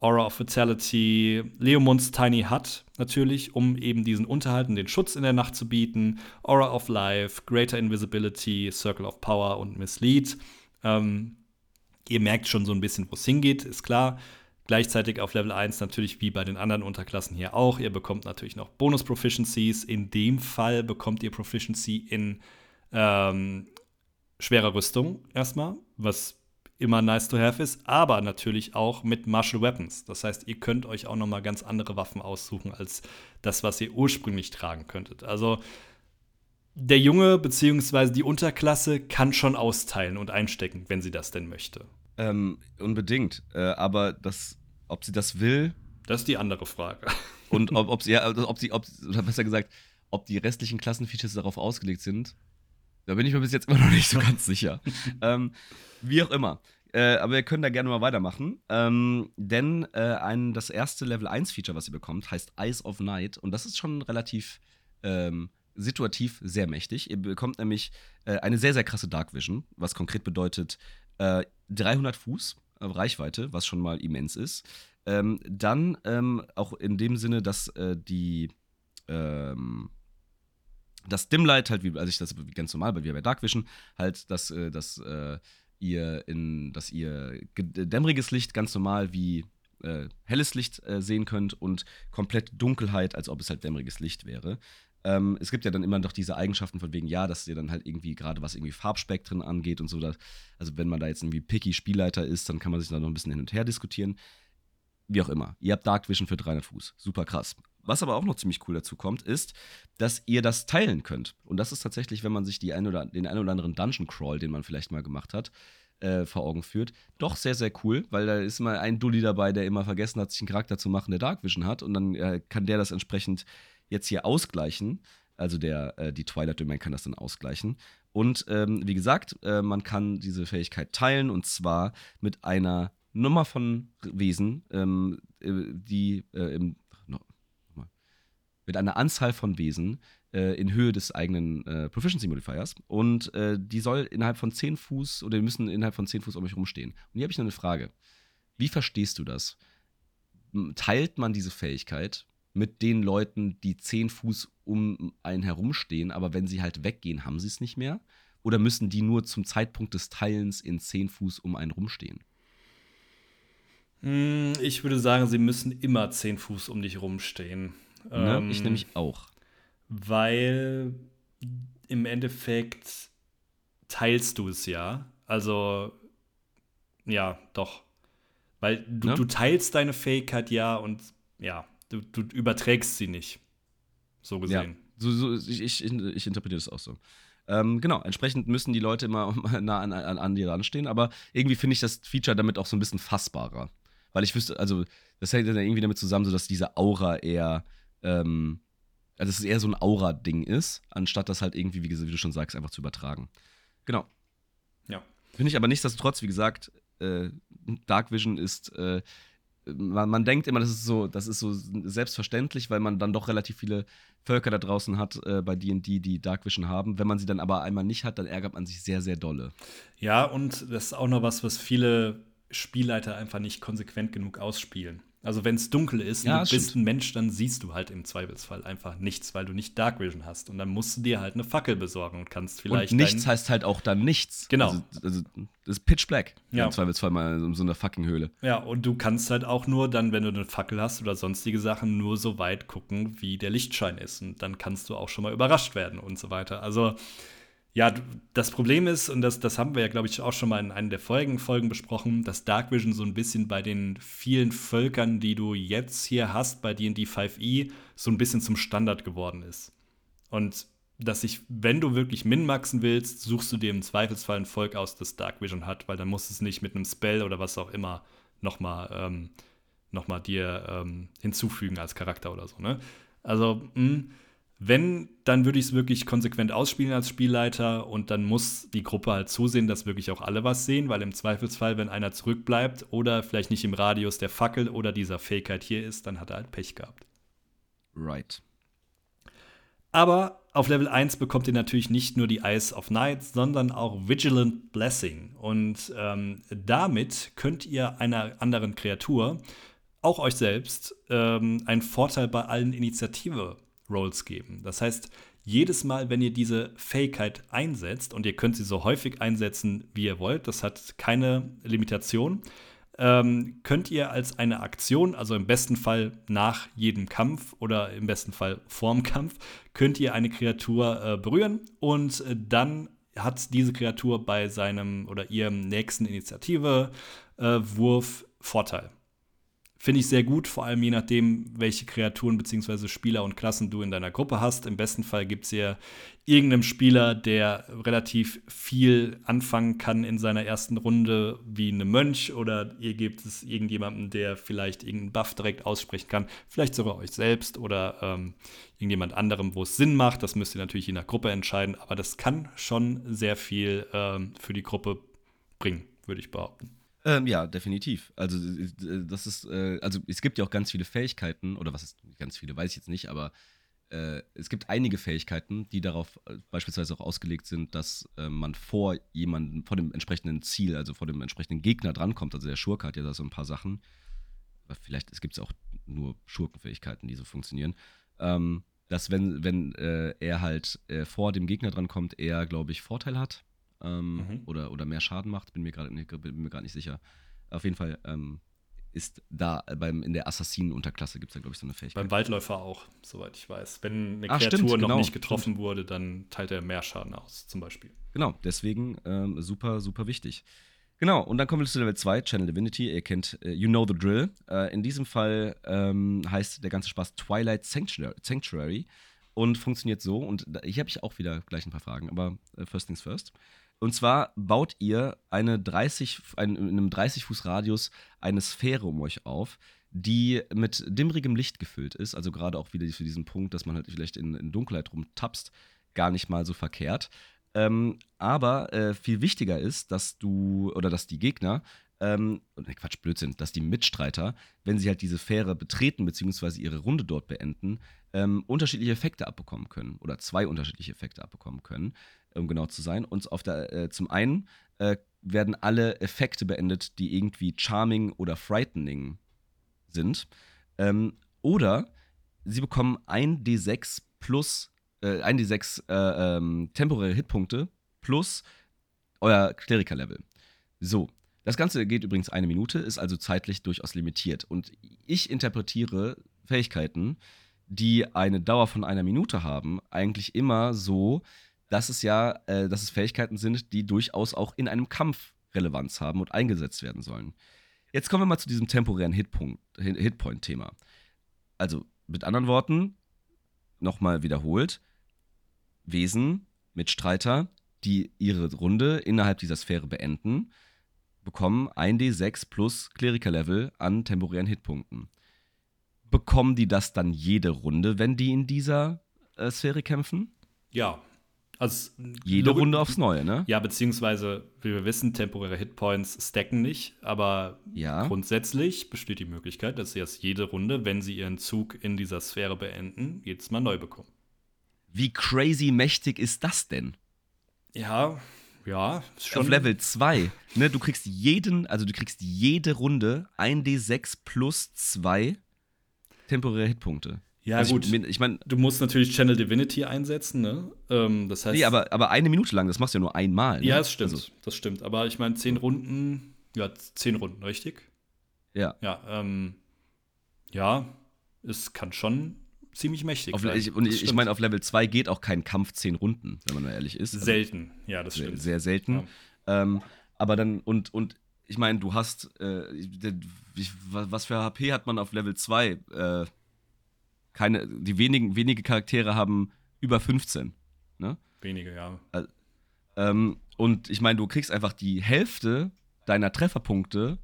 Aura of Fatality, Leomunds Tiny Hut natürlich, um eben diesen Unterhalt und den Schutz in der Nacht zu bieten, Aura of Life, Greater Invisibility, Circle of Power und Mislead. Ähm, ihr merkt schon so ein bisschen, wo es hingeht, ist klar. Gleichzeitig auf Level 1 natürlich wie bei den anderen Unterklassen hier auch. Ihr bekommt natürlich noch Bonus-Proficiencies. In dem Fall bekommt ihr Proficiency in ähm, schwerer Rüstung erstmal, was immer nice to have ist, aber natürlich auch mit Martial Weapons. Das heißt, ihr könnt euch auch noch mal ganz andere Waffen aussuchen als das, was ihr ursprünglich tragen könntet. Also der Junge bzw. die Unterklasse kann schon austeilen und einstecken, wenn sie das denn möchte. Ähm, unbedingt. Äh, aber das, ob sie das will. Das ist die andere Frage. Und ob, ob sie, ja, also ob sie, ob, oder besser gesagt, ob die restlichen Klassenfeatures darauf ausgelegt sind, da bin ich mir bis jetzt immer noch nicht so ganz sicher. ähm, wie auch immer. Äh, aber wir können da gerne mal weitermachen. Ähm, denn äh, ein, das erste Level 1 Feature, was ihr bekommt, heißt Eyes of Night. Und das ist schon relativ ähm, situativ sehr mächtig. Ihr bekommt nämlich äh, eine sehr, sehr krasse Dark Vision, was konkret bedeutet, 300 äh, Fuß Reichweite, was schon mal immens ist. Ähm, dann ähm, auch in dem Sinne, dass äh, die ähm, das Dimlight halt, wie also ich das ganz normal wie bei Dark Vision, halt, dass, äh, dass äh, ihr in, dass ihr dämmeriges Licht ganz normal wie äh, helles Licht äh, sehen könnt und komplett Dunkelheit, als ob es halt dämmeriges Licht wäre. Ähm, es gibt ja dann immer noch diese Eigenschaften von wegen, ja, dass ihr dann halt irgendwie, gerade was irgendwie Farbspektren angeht und so, dass, also wenn man da jetzt irgendwie picky Spielleiter ist, dann kann man sich da noch ein bisschen hin und her diskutieren. Wie auch immer. Ihr habt Dark Vision für 300 Fuß. Super krass. Was aber auch noch ziemlich cool dazu kommt, ist, dass ihr das teilen könnt. Und das ist tatsächlich, wenn man sich ein oder, den einen oder anderen Dungeon Crawl, den man vielleicht mal gemacht hat, äh, vor Augen führt, doch sehr, sehr cool, weil da ist mal ein Dulli dabei, der immer vergessen hat, sich einen Charakter zu machen, der Dark Vision hat. Und dann äh, kann der das entsprechend jetzt hier ausgleichen. Also der, äh, die Twilight Domain kann das dann ausgleichen. Und ähm, wie gesagt, äh, man kann diese Fähigkeit teilen und zwar mit einer Nummer von Wesen, ähm, äh, die äh, im, no, mit einer Anzahl von Wesen äh, in Höhe des eigenen äh, Proficiency Modifiers. Und die soll innerhalb von 10 Fuß oder die müssen innerhalb von 10 Fuß um euch rumstehen. Und hier habe ich noch eine Frage. Wie verstehst du das? Teilt man diese Fähigkeit mit den Leuten, die zehn Fuß um einen herumstehen, aber wenn sie halt weggehen, haben sie es nicht mehr? Oder müssen die nur zum Zeitpunkt des Teilens in zehn Fuß um einen rumstehen? Hm, ich würde sagen, sie müssen immer zehn Fuß um dich rumstehen. Ne? Ähm, ich nämlich auch. Weil im Endeffekt teilst du es ja. Also, ja, doch. Weil du, ne? du teilst deine Fähigkeit ja und ja, du, du überträgst sie nicht. So gesehen. Ja, so, so, ich, ich, ich interpretiere das auch so. Ähm, genau, entsprechend müssen die Leute immer nah an, an, an dir ranstehen, aber irgendwie finde ich das Feature damit auch so ein bisschen fassbarer. Weil ich wüsste, also, das hängt dann irgendwie damit zusammen, so dass diese Aura eher, ähm, also dass es eher so ein Aura-Ding ist, anstatt das halt irgendwie, wie, wie, du schon sagst, einfach zu übertragen. Genau. Ja. Finde ich aber nichtsdestotrotz, wie gesagt, äh, Dark Vision ist äh, man, man, denkt immer, das ist so, das ist so selbstverständlich, weil man dann doch relativ viele Völker da draußen hat äh, bei D&D, die Dark Vision haben. Wenn man sie dann aber einmal nicht hat, dann ärgert man sich sehr, sehr dolle. Ja, und das ist auch noch was, was viele Spielleiter einfach nicht konsequent genug ausspielen. Also wenn es dunkel ist ja, und du bist stimmt. ein Mensch, dann siehst du halt im Zweifelsfall einfach nichts, weil du nicht Dark Vision hast. Und dann musst du dir halt eine Fackel besorgen und kannst vielleicht. Und nichts heißt halt auch dann nichts. Genau. Also, also das ist Pitch Black. Ja. Im Zweifelsfall mal in so einer fucking Höhle. Ja, und du kannst halt auch nur dann, wenn du eine Fackel hast oder sonstige Sachen, nur so weit gucken, wie der Lichtschein ist. Und dann kannst du auch schon mal überrascht werden und so weiter. Also ja, das Problem ist, und das, das haben wir ja, glaube ich, auch schon mal in einer der folgenden Folgen besprochen, dass Dark Vision so ein bisschen bei den vielen Völkern, die du jetzt hier hast bei D&D 5e, so ein bisschen zum Standard geworden ist. Und dass ich, wenn du wirklich min-maxen willst, suchst du dir im Zweifelsfall ein Volk aus, das Dark Vision hat, weil dann musst du es nicht mit einem Spell oder was auch immer nochmal ähm, noch dir ähm, hinzufügen als Charakter oder so. Ne? Also, mh, hm, wenn, dann würde ich es wirklich konsequent ausspielen als Spielleiter und dann muss die Gruppe halt zusehen, dass wirklich auch alle was sehen, weil im Zweifelsfall, wenn einer zurückbleibt oder vielleicht nicht im Radius der Fackel oder dieser Fähigkeit hier ist, dann hat er halt Pech gehabt. Right. Aber auf Level 1 bekommt ihr natürlich nicht nur die Eyes of Night, sondern auch Vigilant Blessing. Und ähm, damit könnt ihr einer anderen Kreatur, auch euch selbst, ähm, einen Vorteil bei allen Initiative-Rolls geben. Das heißt, jedes Mal, wenn ihr diese Fähigkeit einsetzt, und ihr könnt sie so häufig einsetzen, wie ihr wollt, das hat keine Limitation, ähm, könnt ihr als eine Aktion, also im besten Fall nach jedem Kampf oder im besten Fall vorm Kampf, könnt ihr eine Kreatur äh, berühren und äh, dann hat diese Kreatur bei seinem oder ihrem nächsten Initiative-Wurf äh, Vorteil. Finde ich sehr gut, vor allem je nachdem, welche Kreaturen bzw. Spieler und Klassen du in deiner Gruppe hast. Im besten Fall gibt es ja irgendeinem Spieler, der relativ viel anfangen kann in seiner ersten Runde, wie eine Mönch, oder ihr gebt es irgendjemandem, der vielleicht irgendeinen Buff direkt aussprechen kann, vielleicht sogar euch selbst oder ähm, irgendjemand anderem, wo es Sinn macht. Das müsst ihr natürlich je nach Gruppe entscheiden, aber das kann schon sehr viel ähm, für die Gruppe bringen, würde ich behaupten. Ähm, ja, definitiv. Also das ist, äh, also es gibt ja auch ganz viele Fähigkeiten, oder was ist ganz viele, weiß ich jetzt nicht, aber äh, es gibt einige Fähigkeiten, die darauf äh, beispielsweise auch ausgelegt sind, dass äh, man vor jemandem, vor dem entsprechenden Ziel, also vor dem entsprechenden Gegner drankommt. Also der Schurke hat ja da so ein paar Sachen. Aber vielleicht gibt es auch nur Schurkenfähigkeiten, die so funktionieren. Ähm, dass wenn, wenn äh, er halt äh, vor dem Gegner drankommt, er, glaube ich, Vorteil hat ähm, mhm. oder, oder mehr Schaden macht, bin mir gerade nicht sicher. Auf jeden Fall ähm, ist da beim, in der Assassinen-Unterklasse gibt es da, glaube ich, so eine Fähigkeit. Beim Waldläufer auch, soweit ich weiß. Wenn eine Ach, Kreatur stimmt, noch genau, nicht getroffen stimmt. wurde, dann teilt er mehr Schaden aus, zum Beispiel. Genau, deswegen ähm, super, super wichtig. Genau, und dann kommen wir zu Level 2, Channel Divinity. Ihr kennt uh, You Know the Drill. Uh, in diesem Fall ähm, heißt der ganze Spaß Twilight Sanctuary, und funktioniert so. Und hier habe ich auch wieder gleich ein paar Fragen, aber uh, first things first. Und zwar baut ihr eine 30, ein, in einem 30 Fuß Radius eine Sphäre um euch auf, die mit dimmrigem Licht gefüllt ist. Also gerade auch wieder für diesen Punkt, dass man halt vielleicht in, in Dunkelheit rumtapst, gar nicht mal so verkehrt. Ähm, aber äh, viel wichtiger ist, dass du oder dass die Gegner ähm, ne Quatsch, Blödsinn, dass die Mitstreiter, wenn sie halt diese Fähre betreten bzw. ihre Runde dort beenden, ähm, unterschiedliche Effekte abbekommen können oder zwei unterschiedliche Effekte abbekommen können um genau zu sein. Und auf der, äh, zum einen äh, werden alle Effekte beendet, die irgendwie charming oder frightening sind. Ähm, oder sie bekommen ein D6 plus, äh, ein D6 äh, ähm, temporäre Hitpunkte plus euer Kleriker-Level. So. Das Ganze geht übrigens eine Minute, ist also zeitlich durchaus limitiert. Und ich interpretiere Fähigkeiten, die eine Dauer von einer Minute haben, eigentlich immer so, dass es ja, äh, dass es Fähigkeiten sind, die durchaus auch in einem Kampf Relevanz haben und eingesetzt werden sollen. Jetzt kommen wir mal zu diesem temporären Hitpoint-Thema. Also mit anderen Worten, nochmal wiederholt, Wesen, Mitstreiter, die ihre Runde innerhalb dieser Sphäre beenden, bekommen 1d6 plus Kleriker-Level an temporären Hitpunkten. Bekommen die das dann jede Runde, wenn die in dieser äh, Sphäre kämpfen? Ja, also, Jede Runde aufs Neue, ne? Ja, beziehungsweise, wie wir wissen, temporäre Hitpoints stacken nicht, aber ja. grundsätzlich besteht die Möglichkeit, dass sie erst jede Runde, wenn sie ihren Zug in dieser Sphäre beenden, jedes Mal neu bekommen. Wie crazy mächtig ist das denn? Ja, ja, schon. Auf Level 2, ne, du kriegst jeden, also du kriegst jede Runde 1d6 plus 2 temporäre Hitpunkte. Ja, also gut. Ich, ich meine, du musst natürlich Channel Divinity einsetzen, ne? Ähm, das heißt. Nee, aber, aber eine Minute lang, das machst du ja nur einmal. Ne? Ja, das stimmt. Also. Das stimmt. Aber ich meine, zehn Runden, ja, zehn Runden, richtig? Ja. Ja, ähm, ja, es kann schon ziemlich mächtig auf, sein. Ich, und ich, ich meine, auf Level 2 geht auch kein Kampf zehn Runden, wenn man mal ehrlich ist. Also selten, ja, das stimmt. Sehr, sehr selten. Ja. Ähm, aber dann, und, und ich meine, du hast, äh, was für HP hat man auf Level 2? Äh, keine, die wenigen, wenige Charaktere haben über 15. Ne? Wenige, ja. Äh, ähm, und ich meine, du kriegst einfach die Hälfte deiner Trefferpunkte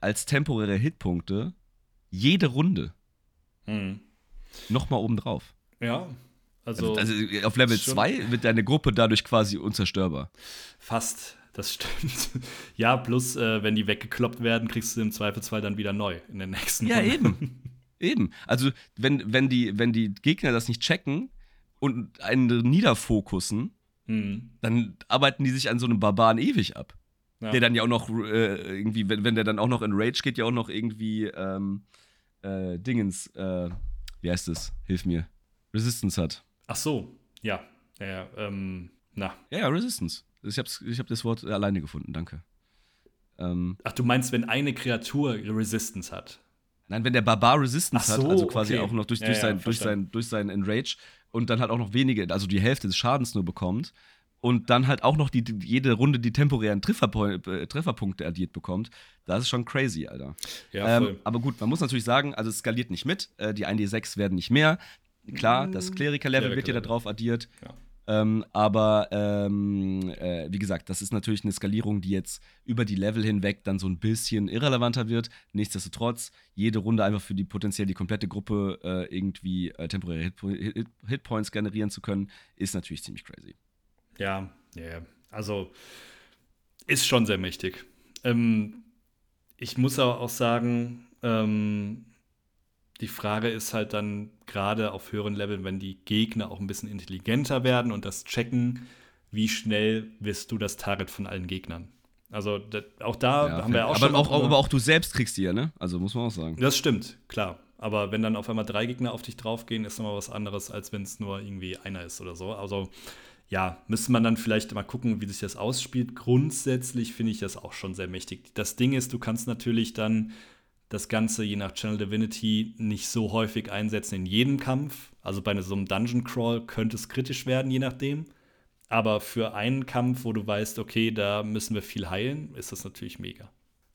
als temporäre Hitpunkte jede Runde. Hm. Nochmal obendrauf. Ja. Also, Also, also auf Level 2 wird deine Gruppe dadurch quasi unzerstörbar. Fast, das stimmt. Ja, plus, äh, wenn die weggekloppt werden, kriegst du im Zweifelsfall dann wieder neu in den nächsten Ja, eben. Eben. Also, wenn, wenn, die, wenn die Gegner das nicht checken und einen niederfokussen, Hm. dann arbeiten die sich an so einem Barbaren ewig ab. Ja. Der dann ja auch noch äh, irgendwie, wenn, wenn der dann auch noch in Rage geht, ja auch noch irgendwie ähm, äh, Dingens, äh, wie heißt es? Hilf mir. Resistance hat. Ach so, ja. Ja, ja, ähm, na. Ja, ja, Resistance. Ich hab's, ich hab das Wort alleine gefunden, danke. Ähm, Ach, du meinst, wenn eine Kreatur Resistance hat? Nein, wenn der Barbar Resistance so, hat, also quasi okay. auch noch durch, Ja, durch, ja, sein, durch, sein, durch sein Enrage und dann halt auch noch wenige, also die Hälfte des Schadens nur bekommt und dann halt auch noch die, jede Runde die temporären Trefferpo äh, Trefferpunkte addiert bekommt, das ist schon crazy, Alter. Ja, Ähm, aber gut, man muss natürlich sagen, also es skaliert nicht mit. Äh, die 1D6 werden nicht mehr. Klar, das Kleriker-Level wird dir da drauf addiert. Ja. Ähm, aber ähm, äh, wie gesagt, das ist natürlich eine Skalierung, die jetzt über die Level hinweg dann so ein bisschen irrelevanter wird. Nichtsdestotrotz, jede Runde einfach für die potenziell die komplette Gruppe äh, irgendwie äh, temporäre Hit Hit Hitpoints generieren zu können, ist natürlich ziemlich crazy. Ja, ja. Also ist schon sehr mächtig. Ähm, ich muss aber auch sagen, ähm, die Frage ist halt dann gerade auf höheren Leveln, wenn die Gegner auch ein bisschen intelligenter werden und das checken, wie schnell wirst du das Target von allen Gegnern. Also da, auch da Ja, haben wir auch aber, schon. auch, aber auch du selbst kriegst die ja, ne? Also muss man auch sagen. das stimmt, klar. Aber wenn dann auf einmal drei Gegner auf dich draufgehen, ist nochmal was anderes, als wenn es nur irgendwie einer ist oder so. Also ja, müsste man dann vielleicht mal gucken, wie sich das ausspielt. Grundsätzlich finde ich das auch schon sehr mächtig. Das Ding ist, du kannst natürlich dann das Ganze je nach Channel Divinity nicht so häufig einsetzen in jedem Kampf. Also bei so einem Dungeon Crawl könnte es kritisch werden, je nachdem. Aber für einen Kampf, wo du weißt, okay, da müssen wir viel heilen, ist das natürlich mega.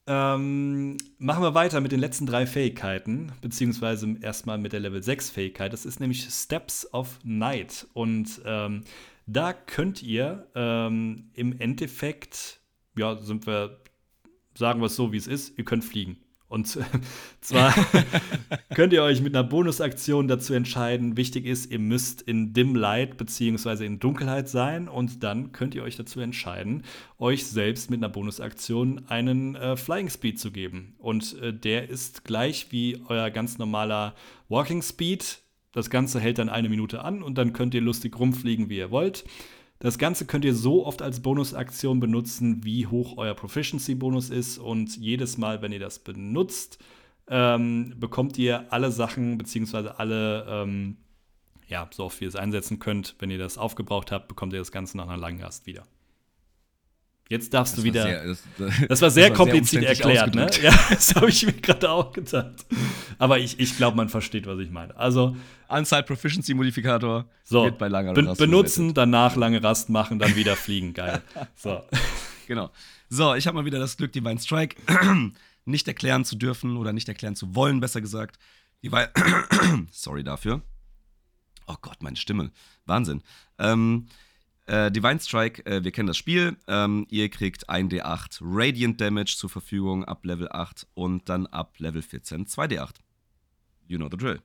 Ähm, machen wir weiter mit den letzten drei Fähigkeiten, beziehungsweise erstmal mit der Level 6 Fähigkeit. Das ist nämlich Steps of Night. Und ähm, da könnt ihr ähm, im Endeffekt, ja, sind wir, sagen wir es so, wie es ist, ihr könnt fliegen. Und zwar könnt ihr euch mit einer Bonusaktion dazu entscheiden. Wichtig ist, ihr müsst in Dim Light beziehungsweise in Dunkelheit sein und dann könnt ihr euch dazu entscheiden, euch selbst mit einer Bonusaktion einen äh, Flying Speed zu geben. Und äh, der ist gleich wie euer ganz normaler Walking Speed. Das Ganze hält dann eine Minute an und dann könnt ihr lustig rumfliegen, wie ihr wollt. Das Ganze könnt ihr so oft als Bonusaktion benutzen, wie hoch euer Proficiency-Bonus ist. Und jedes Mal, wenn ihr das benutzt, ähm, bekommt ihr alle Sachen, beziehungsweise alle, ähm, ja, so oft wie ihr es einsetzen könnt. Wenn ihr das aufgebraucht habt, bekommt ihr das Ganze nach einer langen Rast wieder. Jetzt darfst du wieder. Sehr, das, Das war sehr das kompliziert umständlich erklärt, ne? Ja, das habe ich mir gerade auch gedacht. Aber ich, ich glaube, man versteht, was ich meine. Also, Unsight Proficiency Modifikator so, wird bei langer Rast benutzen, resettet. danach lange Rast machen, dann wieder fliegen. Geil. So. Genau. So, ich habe mal wieder das Glück, Divine Strike nicht erklären zu dürfen oder nicht erklären zu wollen, besser gesagt. Divine Sorry dafür. Oh Gott, meine Stimme. Wahnsinn. Ähm, äh, Divine Strike, äh, wir kennen das Spiel. Ähm, ihr kriegt 1d8 Radiant Damage zur Verfügung ab Level 8 und dann ab Level 14 2d8. You know the drill.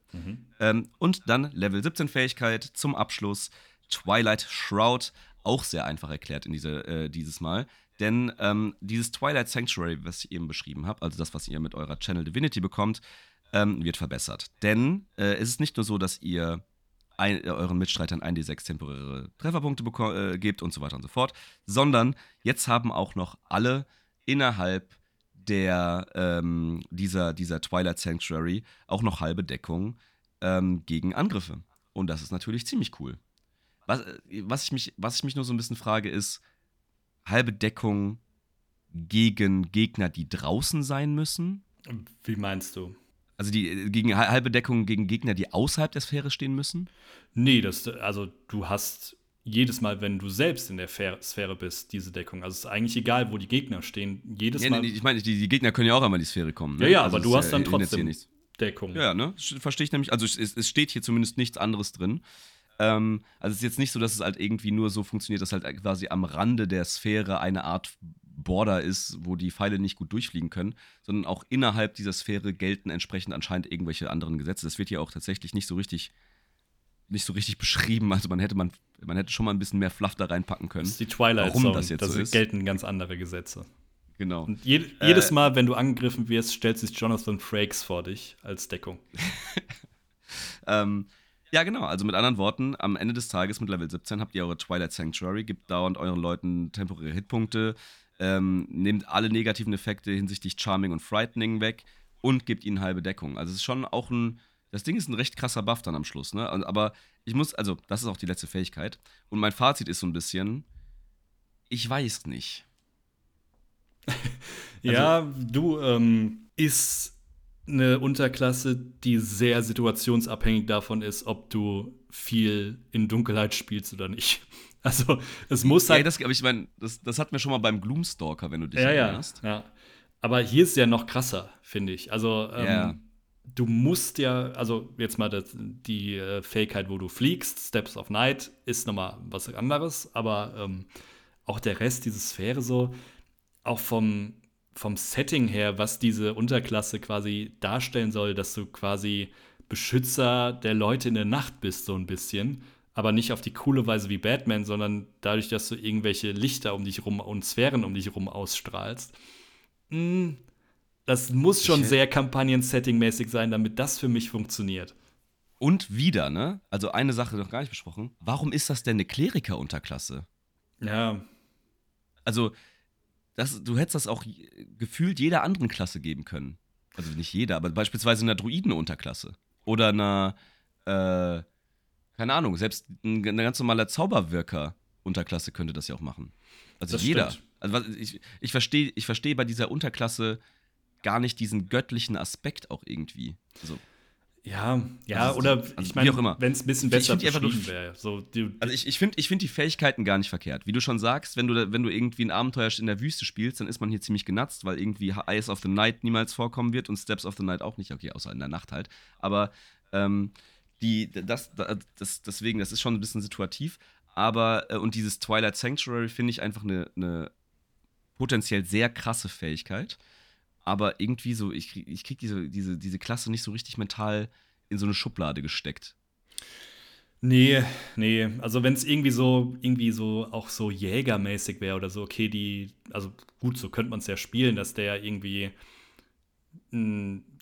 Ähm, und dann Level 17 Fähigkeit zum Abschluss Twilight Shroud, auch sehr einfach erklärt in diese, äh, dieses Mal. Denn ähm, dieses Twilight Sanctuary, was ich eben beschrieben habe, also das, was ihr mit eurer Channel Divinity bekommt, ähm, wird verbessert. Denn äh, es ist nicht nur so, dass ihr ein, äh, euren Mitstreitern 1d6 temporäre Trefferpunkte äh, gebt und so weiter und so fort, sondern jetzt haben auch noch alle innerhalb der, ähm, dieser, dieser Twilight Sanctuary auch noch halbe Deckung ähm, gegen Angriffe. Und das ist natürlich ziemlich cool. Was, äh, was, ich mich, was ich mich nur so ein bisschen frage, ist halbe Deckung gegen Gegner, die draußen sein müssen. Wie meinst du? Also die äh, gegen halbe Deckung gegen Gegner, die außerhalb der Sphäre stehen müssen. Nee, das, also du hast jedes Mal, wenn du selbst in der Sphäre bist, diese Deckung. Also es ist eigentlich egal, wo die Gegner stehen. Jedes Nee, Mal. nee, ich meine, die, die Gegner können ja auch einmal in die Sphäre kommen. Ne? ja, ja, Also aber du hast dann trotzdem. Deckung. Ja, ne? Verstehe ich nämlich. Also es, es steht hier zumindest nichts anderes drin. Ähm, also es ist jetzt nicht so, dass es halt irgendwie nur so funktioniert, dass halt quasi am Rande der Sphäre eine Art Border ist, wo die Pfeile nicht gut durchfliegen können, sondern auch innerhalb dieser Sphäre gelten entsprechend anscheinend irgendwelche anderen Gesetze. Das wird hier auch tatsächlich nicht so richtig nicht so richtig beschrieben. Also man hätte man, man hätte schon mal ein bisschen mehr Fluff da reinpacken können. Das ist die Twilight Warum Zone. das jetzt da so ist. gelten ganz andere Gesetze. Genau. Und je, äh, jedes Mal, wenn du angegriffen wirst, stellt sich Jonathan Frakes vor dich als Deckung. ähm, ja, genau. Also mit anderen Worten, am Ende des Tages mit Level 17 habt ihr eure Twilight Sanctuary, gibt dauernd euren Leuten temporäre Hitpunkte, ähm, nehmt alle negativen Effekte hinsichtlich Charming und Frightening weg und gibt ihnen halbe Deckung. Also es ist schon auch ein, das Ding ist ein recht krasser Buff dann am Schluss, ne? Aber ich muss, also, das ist auch die letzte Fähigkeit. Und mein Fazit ist so ein bisschen, ich weiß nicht. ja, also, du, ähm, ist eine Unterklasse, die sehr situationsabhängig davon ist, ob du viel in Dunkelheit spielst oder nicht. Also, es muss halt. Ja, das, aber ich meine, das, das hatten wir schon mal beim Gloomstalker, wenn du dich ja, erinnerst. Ja, ja. Aber hier ist es ja noch krasser, finde ich. Also, ähm, ja du musst ja, also jetzt mal das, die äh, Fähigkeit, wo du fliegst, Steps of Night, ist nochmal was anderes, aber ähm, auch der Rest, diese Sphäre so, auch vom, vom Setting her, was diese Unterklasse quasi darstellen soll, dass du quasi Beschützer der Leute in der Nacht bist, so ein bisschen. Aber nicht auf die coole Weise wie Batman, sondern dadurch, dass du irgendwelche Lichter um dich rum und Sphären um dich rum ausstrahlst. Mh, hm, das muss schon sehr Kampagnen-Setting-mäßig sein, damit das für mich funktioniert. Und wieder, ne? Also eine Sache noch gar nicht besprochen. Warum ist das denn eine Kleriker-Unterklasse? Ja. Also, das, du hättest das auch gefühlt jeder anderen Klasse geben können. Also nicht jeder, aber beispielsweise einer Druiden-Unterklasse. Oder einer, äh, keine Ahnung, selbst eine ganz normale Zauberwirker-Unterklasse könnte das ja auch machen. Also das jeder. Stimmt. Also ich, ich verstehe ich versteh bei dieser Unterklasse gar nicht diesen göttlichen Aspekt auch irgendwie. So. Ja, ja, also, oder also, ich meine, wenn es ein bisschen besser beschrieben wäre. So, also ich, ich finde ich find die Fähigkeiten gar nicht verkehrt. Wie du schon sagst, wenn du, wenn du irgendwie ein Abenteuer in der Wüste spielst, dann ist man hier ziemlich genatzt, weil irgendwie Eyes of the Night niemals vorkommen wird und Steps of the Night auch nicht. Okay, außer in der Nacht halt. Aber ähm, die, das, das, deswegen, das ist schon ein bisschen situativ. Aber, äh, und dieses Twilight Sanctuary finde ich einfach eine, eine potenziell sehr krasse Fähigkeit aber irgendwie so, ich ich krieg diese, diese, diese Klasse nicht so richtig mental in so eine Schublade gesteckt. Nee, nee. Also wenn es irgendwie so, irgendwie so auch so jägermäßig wäre oder so, okay, die, also gut, so könnte man es ja spielen, dass der irgendwie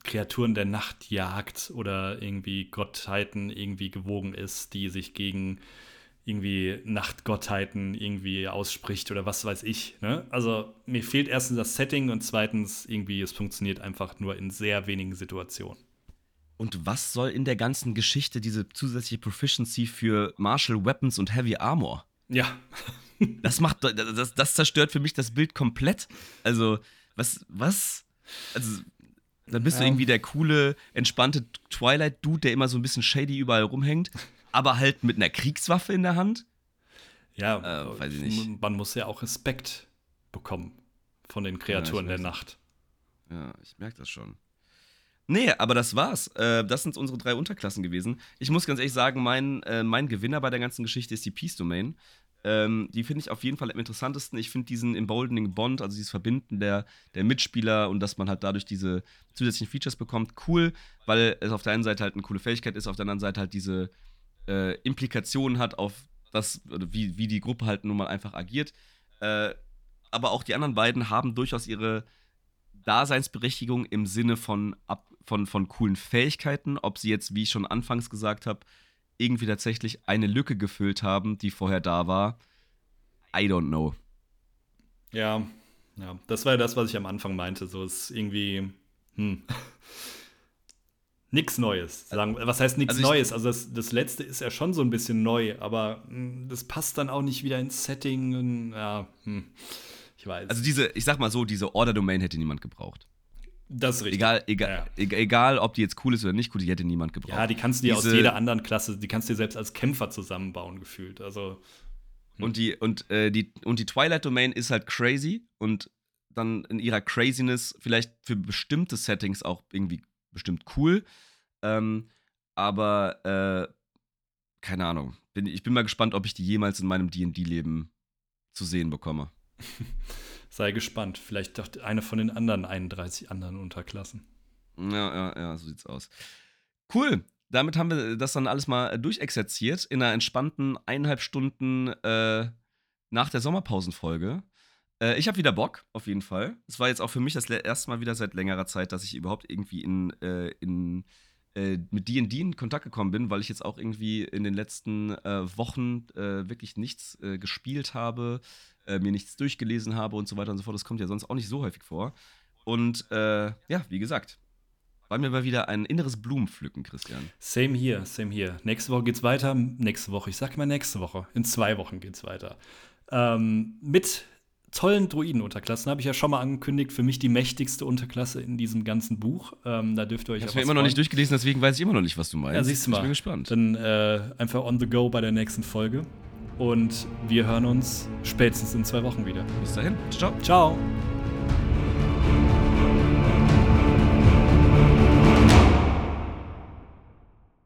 Kreaturen der Nacht jagt oder irgendwie Gottheiten irgendwie gewogen ist, die sich gegen irgendwie Nachtgottheiten irgendwie ausspricht oder was weiß ich. Ne? Also mir fehlt erstens das Setting und zweitens irgendwie, es funktioniert einfach nur in sehr wenigen Situationen. Und was soll in der ganzen Geschichte diese zusätzliche Proficiency für Martial Weapons und Heavy Armor? Ja. das macht, das, das zerstört für mich das Bild komplett. Also, was, was? Also, dann bist ja. du irgendwie der coole, entspannte Twilight-Dude, der immer so ein bisschen shady überall rumhängt aber halt mit einer Kriegswaffe in der Hand. Ja, äh, weiß ich nicht. Man muss ja auch Respekt bekommen von den Kreaturen ja, der Nacht. Ja, ich merke das schon. Nee, aber das war's. Äh, das sind unsere drei Unterklassen gewesen. Ich muss ganz ehrlich sagen, mein, äh, mein Gewinner bei der ganzen Geschichte ist die Peace Domain. Ähm, die finde ich auf jeden Fall am interessantesten. Ich finde diesen Emboldening Bond, also dieses Verbinden der, der Mitspieler und dass man halt dadurch diese zusätzlichen Features bekommt, cool, weil es auf der einen Seite halt eine coole Fähigkeit ist, auf der anderen Seite halt diese, äh, Implikationen hat auf das, wie, wie die Gruppe halt nun mal einfach agiert. Äh, aber auch die anderen beiden haben durchaus ihre Daseinsberechtigung im Sinne von, ab, von, von coolen Fähigkeiten, ob sie jetzt, wie ich schon anfangs gesagt habe, irgendwie tatsächlich eine Lücke gefüllt haben, die vorher da war. I don't know. Ja, ja, das war ja das, was ich am Anfang meinte. So ist irgendwie, hm. Nix Neues. Sagen, was heißt nichts also Neues? Also das, das letzte ist ja schon so ein bisschen neu, aber hm, das passt dann auch nicht wieder ins Setting. Und, ja, hm, ich weiß. Also diese, ich sag mal so, diese Order-Domain hätte niemand gebraucht. Das ist richtig. Egal, egal, ja. egal, ob die jetzt cool ist oder nicht cool, die hätte niemand gebraucht. Ja, die kannst du dir Diese, aus jeder anderen Klasse, die kannst du dir selbst als Kämpfer zusammenbauen, gefühlt. Also. Hm. Und die, und, äh, die, und die Twilight Domain ist halt crazy und dann in ihrer Craziness vielleicht für bestimmte Settings auch irgendwie bestimmt cool. Ähm, aber äh, keine Ahnung. Bin, ich bin mal gespannt, ob ich die jemals in meinem DD-Leben zu sehen bekomme. Sei gespannt. Vielleicht doch eine von den anderen 31 anderen Unterklassen. Ja, ja, ja, so sieht's aus. Cool. Damit haben wir das dann alles mal durchexerziert in einer entspannten eineinhalb Stunden äh, nach der Sommerpausenfolge. Äh, ich habe wieder Bock, auf jeden Fall. Es war jetzt auch für mich das erste Mal wieder seit längerer Zeit, dass ich überhaupt irgendwie in, äh, in äh, mit D&D in Kontakt gekommen bin, weil ich jetzt auch irgendwie in den letzten äh, Wochen äh, wirklich nichts äh, gespielt habe, äh, mir nichts durchgelesen habe und so weiter und so fort. Das kommt ja sonst auch nicht so häufig vor. Und ja, wie gesagt, war mir mal wieder ein inneres Blumenpflücken, Christian. Same hier, same hier. Nächste Woche geht's weiter. Nächste Woche, ich sag mal nächste Woche. In zwei Wochen geht's weiter. Ähm, mit tollen Druiden-Unterklassen habe ich ja schon mal angekündigt. Für mich die mächtigste Unterklasse in diesem ganzen Buch. Ähm, da dürft ihr euch. Ich habe mir immer noch nicht durchgelesen, deswegen weiß ich immer noch nicht, was du meinst. Ja, siehst du mal. Ich bin gespannt. Dann äh, einfach on the go bei der nächsten Folge. Und wir hören uns spätestens in zwei Wochen wieder. Bis dahin. Ciao. Ciao.